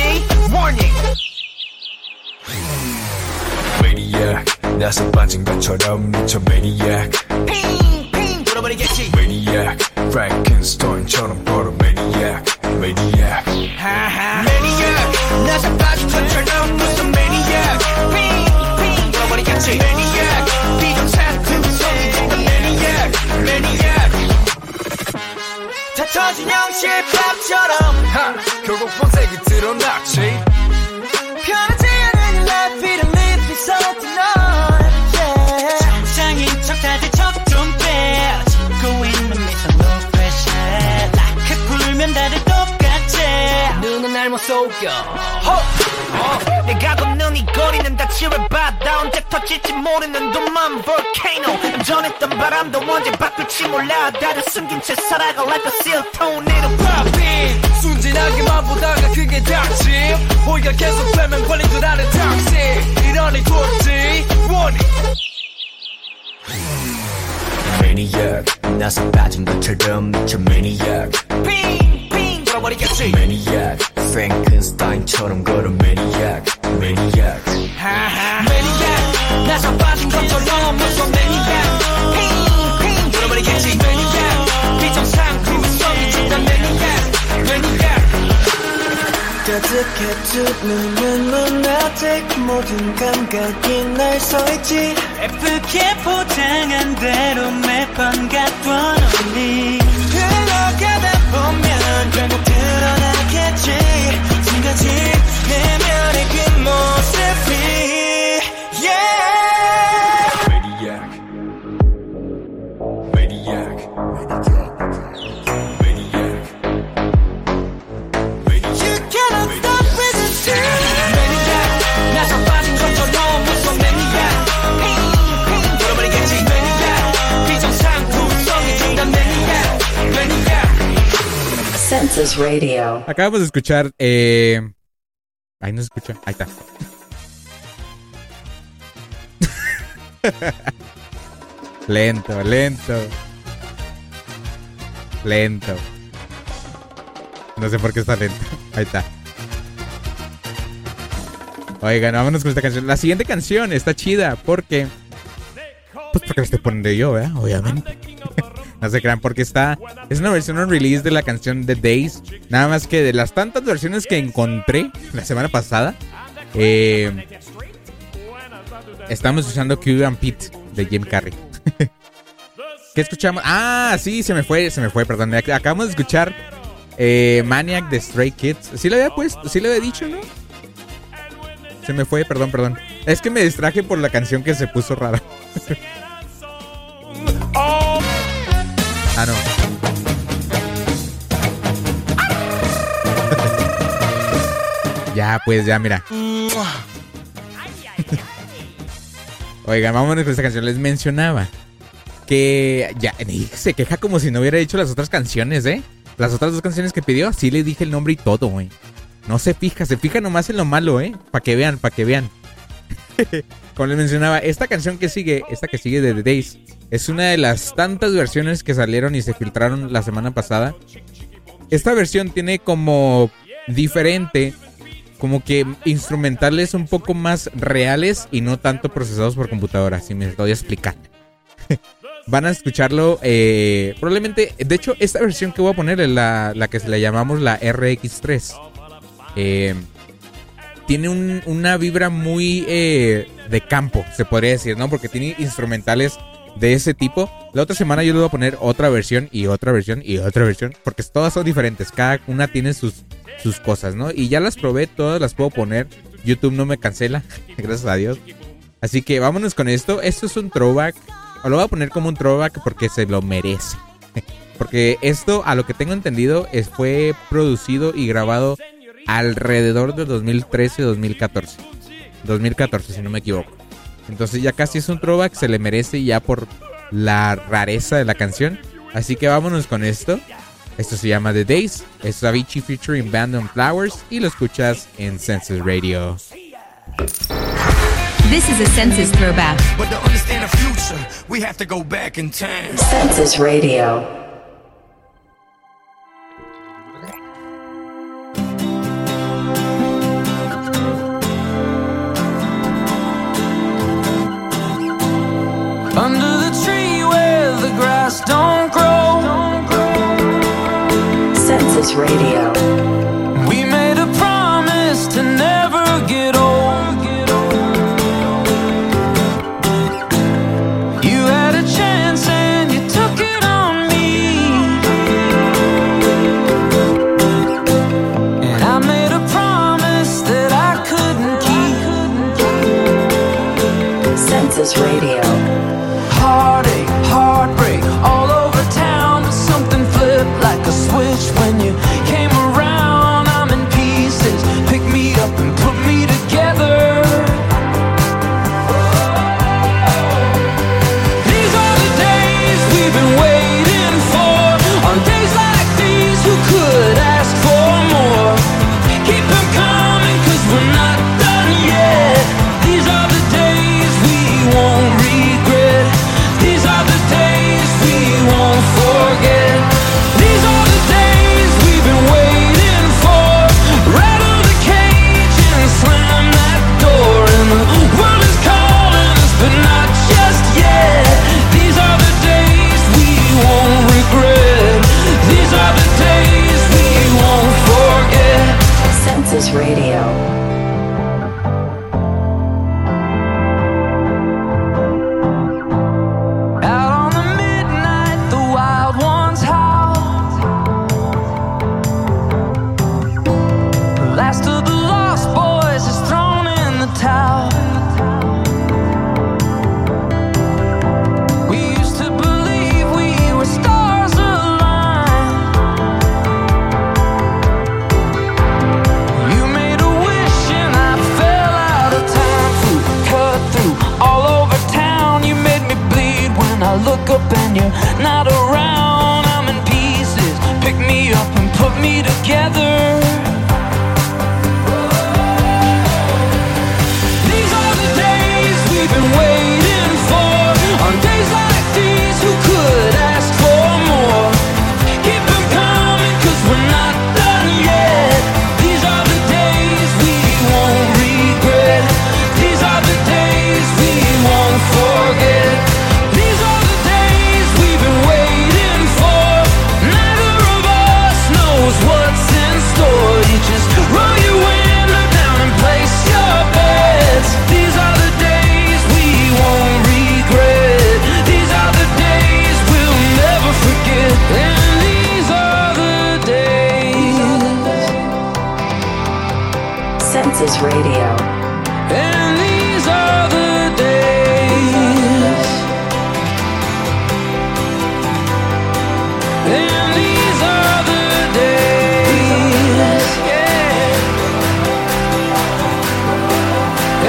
Warning. 매니악 나서 빠진 것처럼 미쳐 매 니악 핑핑 돌아버리겠지 매니악 프랭켄스타인처럼 걸어 매니악 매니악 하하 매니악 나서 빠진 것처럼 무슨 매니악 핑핑 돌아버리겠지 매니악 비정상품 성이 되는 매니악 매니악 다 터진 영실밥처럼 하 결국 본색이 드러났지 편하 불면 다들 똑같지. 눈은 날 못 속여 호! 어, 내가 걷는 이 거리는 다 지뢰바다 언제 터질지 모르는 둠만 volcano. 전했던 바람도 언제 바꿀지 몰라. 다들 숨긴 채 살아가 like a seal tornado popping 순진하게만 보다가 그게 닥침 호의가 계속 되면 걸린 줄 아는 닥치 이러니 돌지. 원이 매니악 나서 빠진 것처럼 미쳐 매니악 핑핑 돌아버리겠지 매니악 프랭켄스타인처럼 걸어 매니악 매니악 하하 매니악 나서 빠진 것처럼 무슨 매니악 핑핑 돌아버리겠지 매 가득해 두 눈은 lunatic 모든 감각이 날 서있지. 예쁘게 포장한 대로 매번 갔던 언니 흘러가다 보면 결국 드러나겠지. 지금까지 내면의 그 모습이 yeah Census Radio. Acabamos de escuchar. Eh... Ahí no se escucha. Ahí está. lento, lento. Lento. No sé por qué está lento. Ahí está. Oigan, vámonos con esta canción. La siguiente canción está chida porque. Pues porque la estoy poniendo yo, ¿verdad? Obviamente. no se crean porque está. Es una versión on release de la canción The Days. Nada más que de las tantas versiones que encontré la semana pasada. Eh, estamos escuchando Q and Pete de Jim Carrey. ¿Qué escuchamos? Ah, sí, se me fue, se me fue, perdón. Ac- Acabamos de escuchar eh, Maniac de Stray Kids. Sí lo había puesto, sí lo había dicho, ¿no? Se me fue, perdón, perdón. Es que me distraje por la canción que se puso rara. ya, pues, ya, mira. Oigan, vámonos con esta canción. Les mencionaba que ya se queja como si no hubiera dicho las otras canciones, ¿eh? Las otras dos canciones que pidió, sí le dije el nombre y todo, güey. No se fija, se fija nomás en lo malo, ¿eh? Para que vean, para que vean. Como les mencionaba, esta canción que sigue, esta que sigue de The Days, es una de las tantas versiones que salieron y se filtraron la semana pasada. Esta versión tiene como diferente, como que instrumentales un poco más reales y no tanto procesados por computadora, si me estoy explicando. Van a escucharlo eh, probablemente, de hecho, esta versión que voy a poner es la, la que le llamamos la RX3. Eh, tiene un- una vibra muy eh, de campo, se podría decir, ¿no? Porque tiene instrumentales de ese tipo. La otra semana yo le voy a poner otra versión y otra versión y otra versión, porque todas son diferentes, cada una tiene sus, sus cosas, ¿no? Y ya las probé, todas las puedo poner. YouTube no me cancela, gracias a Dios. Así que vámonos con esto. Esto es un throwback. O lo voy a poner como un throwback porque se lo merece. Porque esto, a lo que tengo entendido, es, fue producido y grabado alrededor de 2013-2014. 2014, si no me equivoco. Entonces ya casi es un throwback, se le merece ya por la rareza de la canción. Así que vámonos con esto. Esto se llama The Days. Es Avicii featuring Band on Flowers y lo escuchas en Senses Radio. This is a census throwback. But to understand the future, we have to go back in time. Census Radio. Don't grow. Census Radio.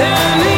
And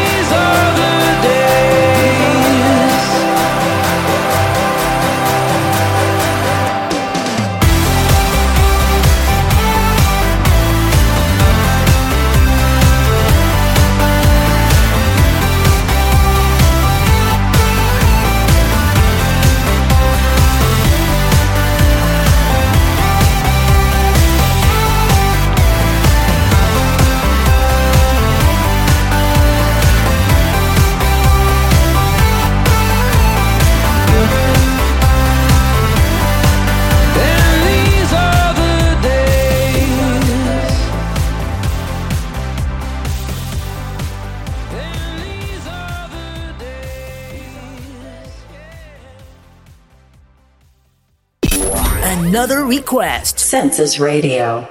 request. Census Radio.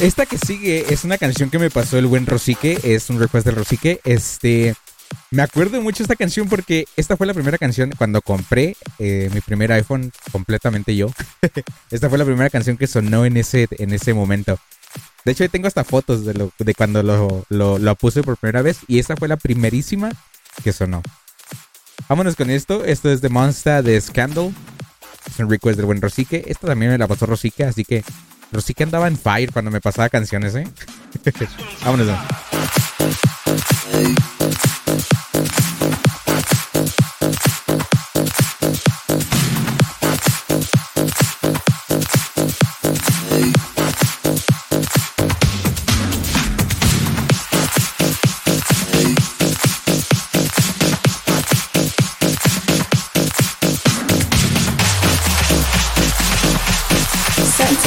Esta que sigue es una canción que me pasó el buen Rosique, es un request del Rosique. Este, me acuerdo mucho de esta canción porque esta fue la primera canción cuando compré eh, mi primer iPhone completamente yo. esta fue la primera canción que sonó en ese, en ese momento. De hecho, ahí tengo hasta fotos de, lo, de cuando lo, lo, lo puse por primera vez. Y esta fue la primerísima que sonó. Vámonos con esto. Esto es de Monster de Scandal. Es un request del buen Rosique. Esta también me la pasó Rosique, así que Rosique andaba en fire cuando me pasaba canciones, ¿eh? Vámonos.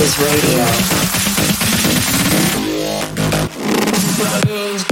¿No? Census Radio.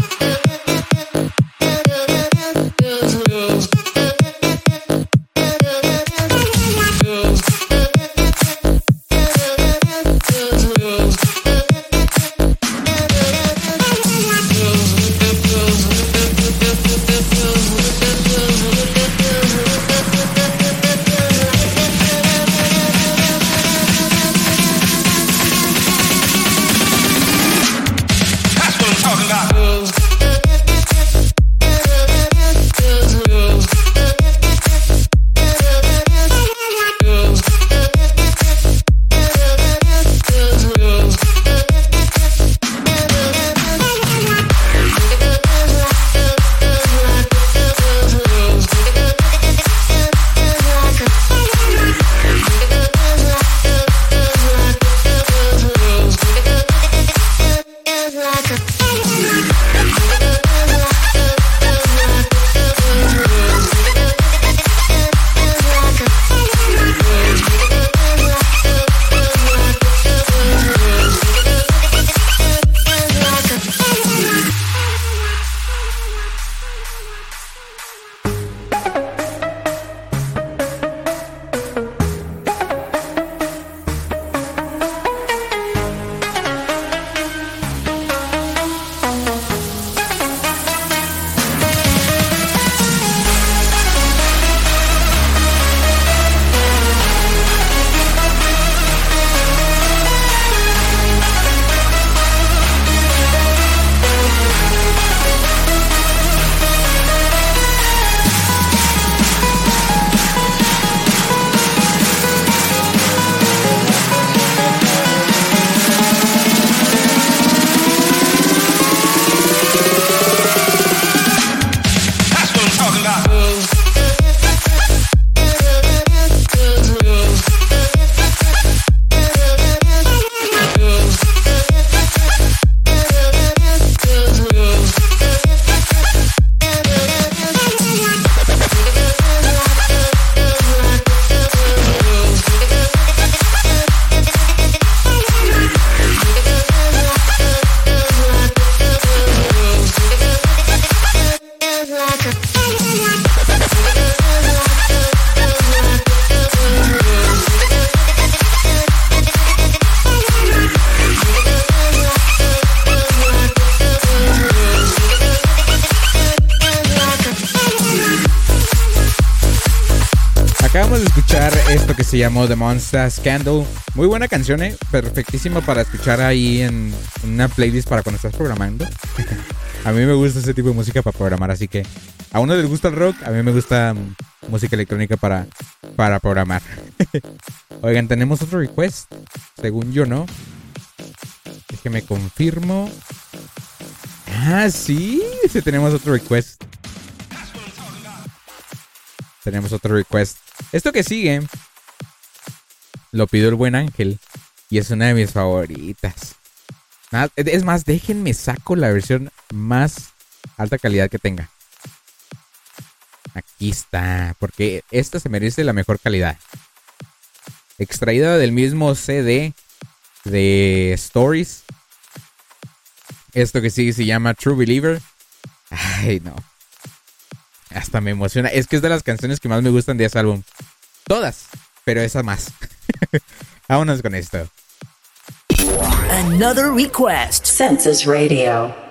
Llamó The Monster Scandal. Muy buena canción, ¿eh? Perfectísima para escuchar ahí en una playlist para cuando estás programando. a mí me gusta ese tipo de música para programar, así que a uno les gusta el rock, a mí me gusta mm, música electrónica para, para programar. Oigan, tenemos otro request. Según yo, ¿no? Déjeme confirmo. Ah, sí, sí tenemos otro request. Tenemos otro request. Esto que sigue lo pidió el buen Ángel y es una de mis favoritas. Es más, déjenme saco la versión más alta calidad que tenga. Aquí está, porque esta se merece la mejor calidad. Extraída del mismo CD de Stories. Esto que sigue se llama True Believer. Ay, no. Hasta me emociona. Es que es de las canciones que más me gustan de ese álbum. Todas, pero esa más. Vámonos con esto. Another request. Census Radio.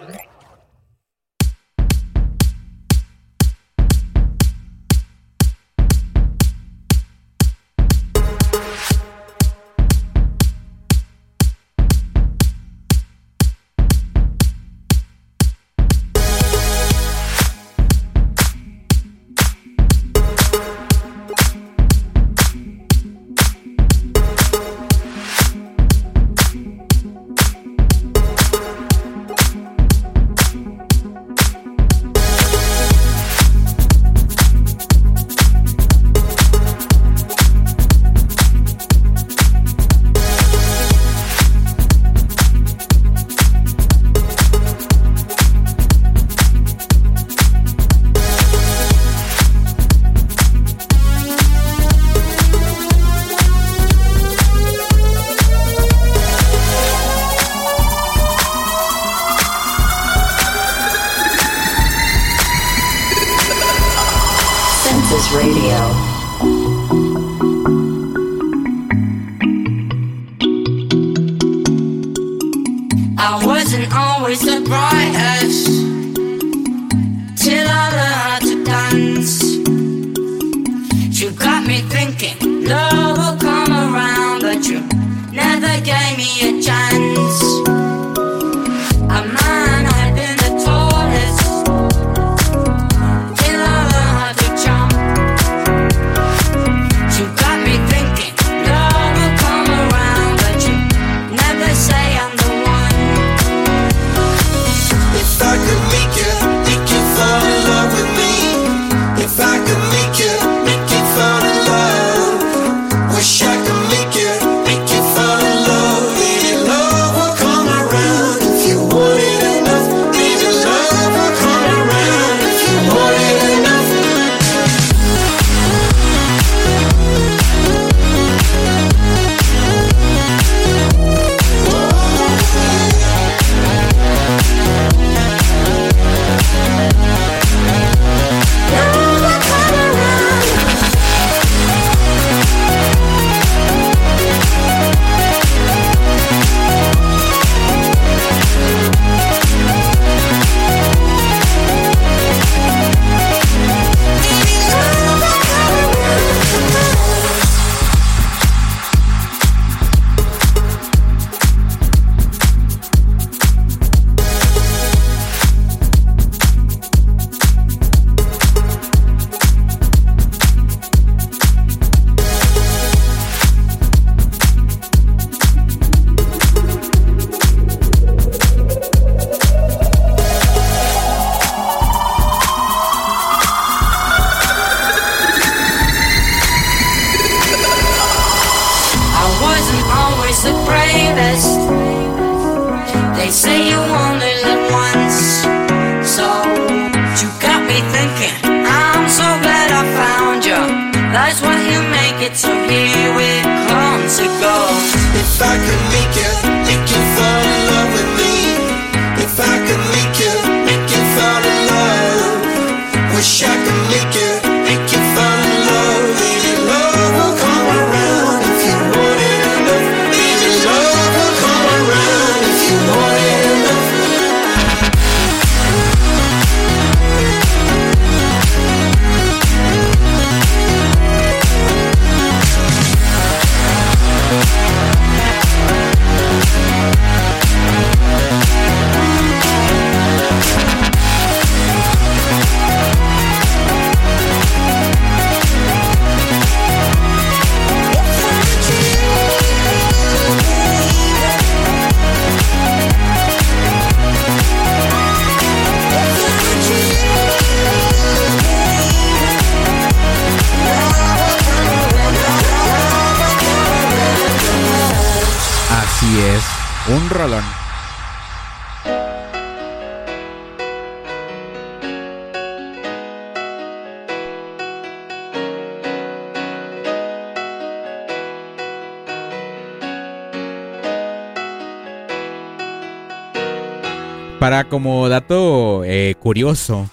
Para como dato eh, curioso,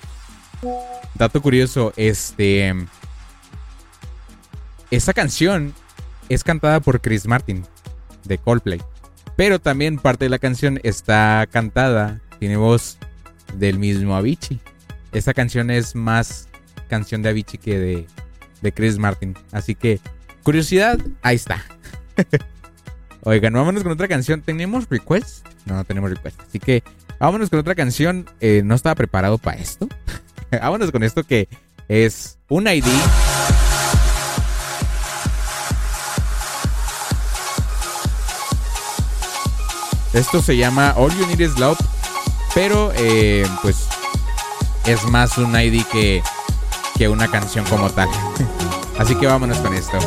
dato curioso, este, esta canción es cantada por Chris Martin de Coldplay, pero también parte de la canción está cantada, tiene voz del mismo Avicii. Esta canción es más canción de Avicii que de, de Chris Martin, así que curiosidad, ahí está. Oigan, vámonos con otra canción. ¿Tenemos request? No, no tenemos request. Así que vámonos con otra canción. Eh, no estaba preparado para esto. vámonos con esto que es un ID. Esto se llama All You Need Is Love. Pero eh, pues es más un ID que, que una canción como tal. Así que vámonos con esto.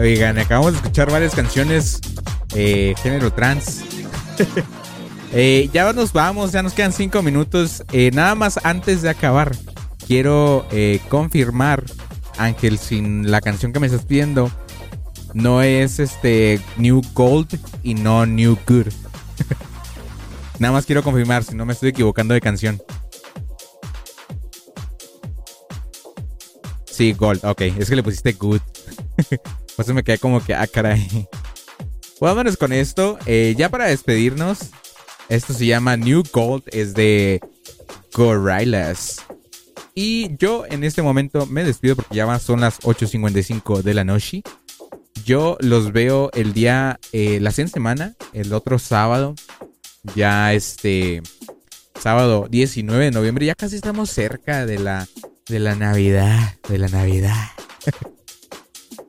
Oigan, acabamos de escuchar varias canciones eh, género trans. Eh, ya nos vamos, ya nos quedan cinco minutos. Eh, nada más antes de acabar, quiero confirmar, Ángel, sin la canción que me estás pidiendo, no es este New Gold y no New Good. nada más quiero confirmar, si no me estoy equivocando de canción. Sí, Gold, ok. Es que le pusiste Good. Por eso me quedé como que, ah, caray. Pues vámonos con esto. Eh, ya para despedirnos, esto se llama New Gold, es de Gorillaz. Y yo en este momento me despido porque ya son las 8.55 de la noche. Yo los veo el día, eh, la siguiente semana, el otro sábado. Ya este, sábado 19 de noviembre. Ya casi estamos cerca de la, de la Navidad. De la Navidad.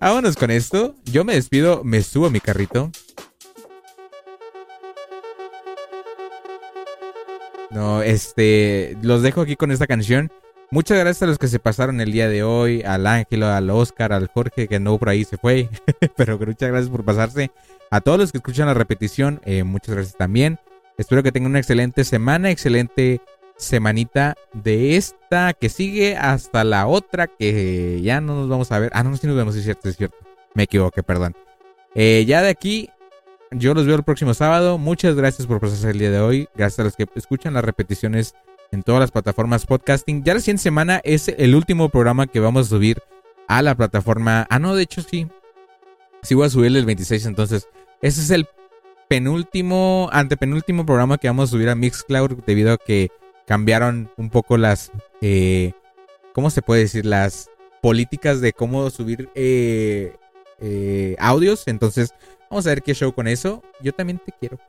Vámonos con esto. Yo me despido, me subo a mi carrito. No, este, los dejo aquí con esta canción. Muchas gracias a los que se pasaron el día de hoy, al Ángelo, al Oscar, al Jorge, que no por ahí se fue, pero muchas gracias por pasarse. A todos los que escuchan la repetición, eh, muchas gracias también. Espero que tengan una excelente semana, excelente semanita de esta que sigue hasta la otra que ya no nos vamos a ver. Ah, no, sí nos vemos, es cierto, es cierto. Me equivoqué, perdón. Eh, ya de aquí, yo los veo el próximo sábado. Muchas gracias por pasarse el día de hoy. Gracias a los que escuchan las repeticiones en todas las plataformas podcasting. Ya la siguiente semana es el último programa que vamos a subir a la plataforma. Ah, no, de hecho sí. Sí voy a subirle el 26, entonces. Ese es el penúltimo, antepenúltimo programa que vamos a subir a Mixcloud debido a que cambiaron un poco las, eh, ¿cómo se puede decir? Las políticas de cómo subir eh, eh, audios. Entonces, vamos a ver qué show con eso. Yo también te quiero.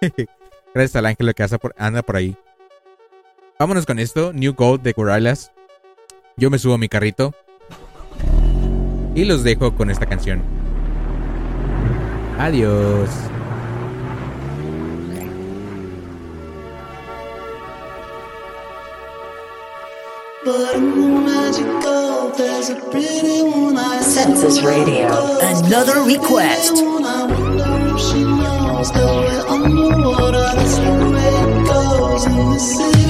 Gracias al ángel que anda por, ahí. Vámonos con esto. New Gold de Gorillaz. Yo me subo a mi carrito. Y los dejo con esta canción. Adiós. Goes in the city.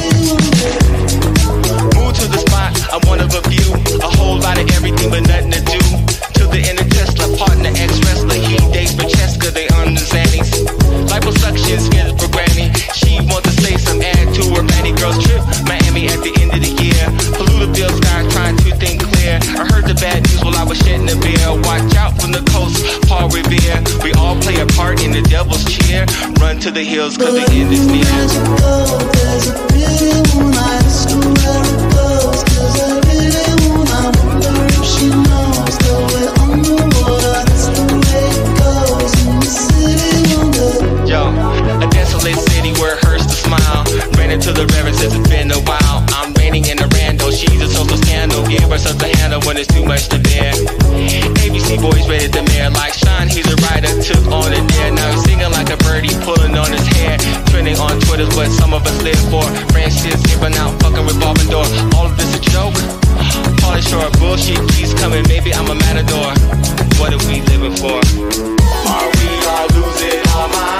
Move to the spot, I'm one of a few. A whole lot of everything but nothing to do. To the inner Tesla, partner, ex wrestler. He dates Francesca, they on the Xannies. Liposuction, skills for granny. She wants to say some add to her Manny girls trip. Miami at the end of the still sky trying to think clear. I heard the bad news while I was shedding a beer. Watch out from the coast, Paul Revere. We all play a part in the devil's cheer. Run to the hills cause but the end is near. Go, there's a where it I really wanna wonder if she knows we're. That's the way it goes in the city. Yo, a desolate city where it hurts to smile. Ran into the reverend Such to handle when it's too much to bear. ABC boys rated the mayor like Sean, he's a writer, took on a dare. Now he's singing like a birdie, pulling on his hair. Trending on Twitter, what some of us live for. Francis giving out, fucking revolving door. All of this a joke? Polish or bullshit, He's coming, maybe I'm a matador. What are we living for? Are we all losing our minds?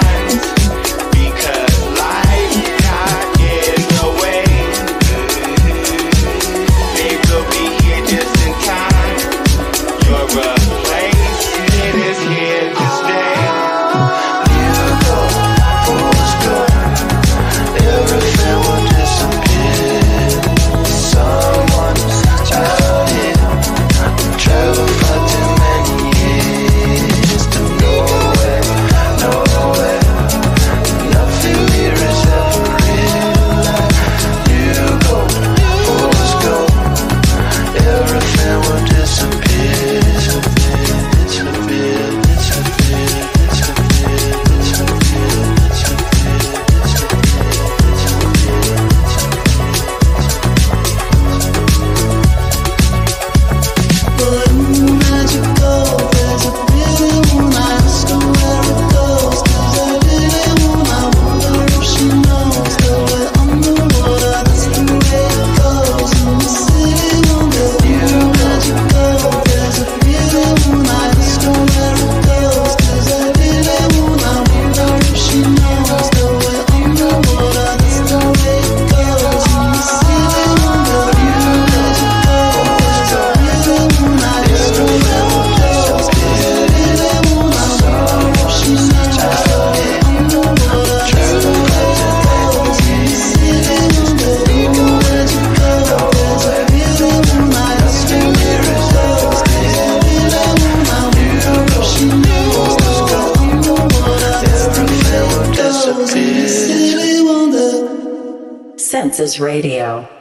Senses Radio.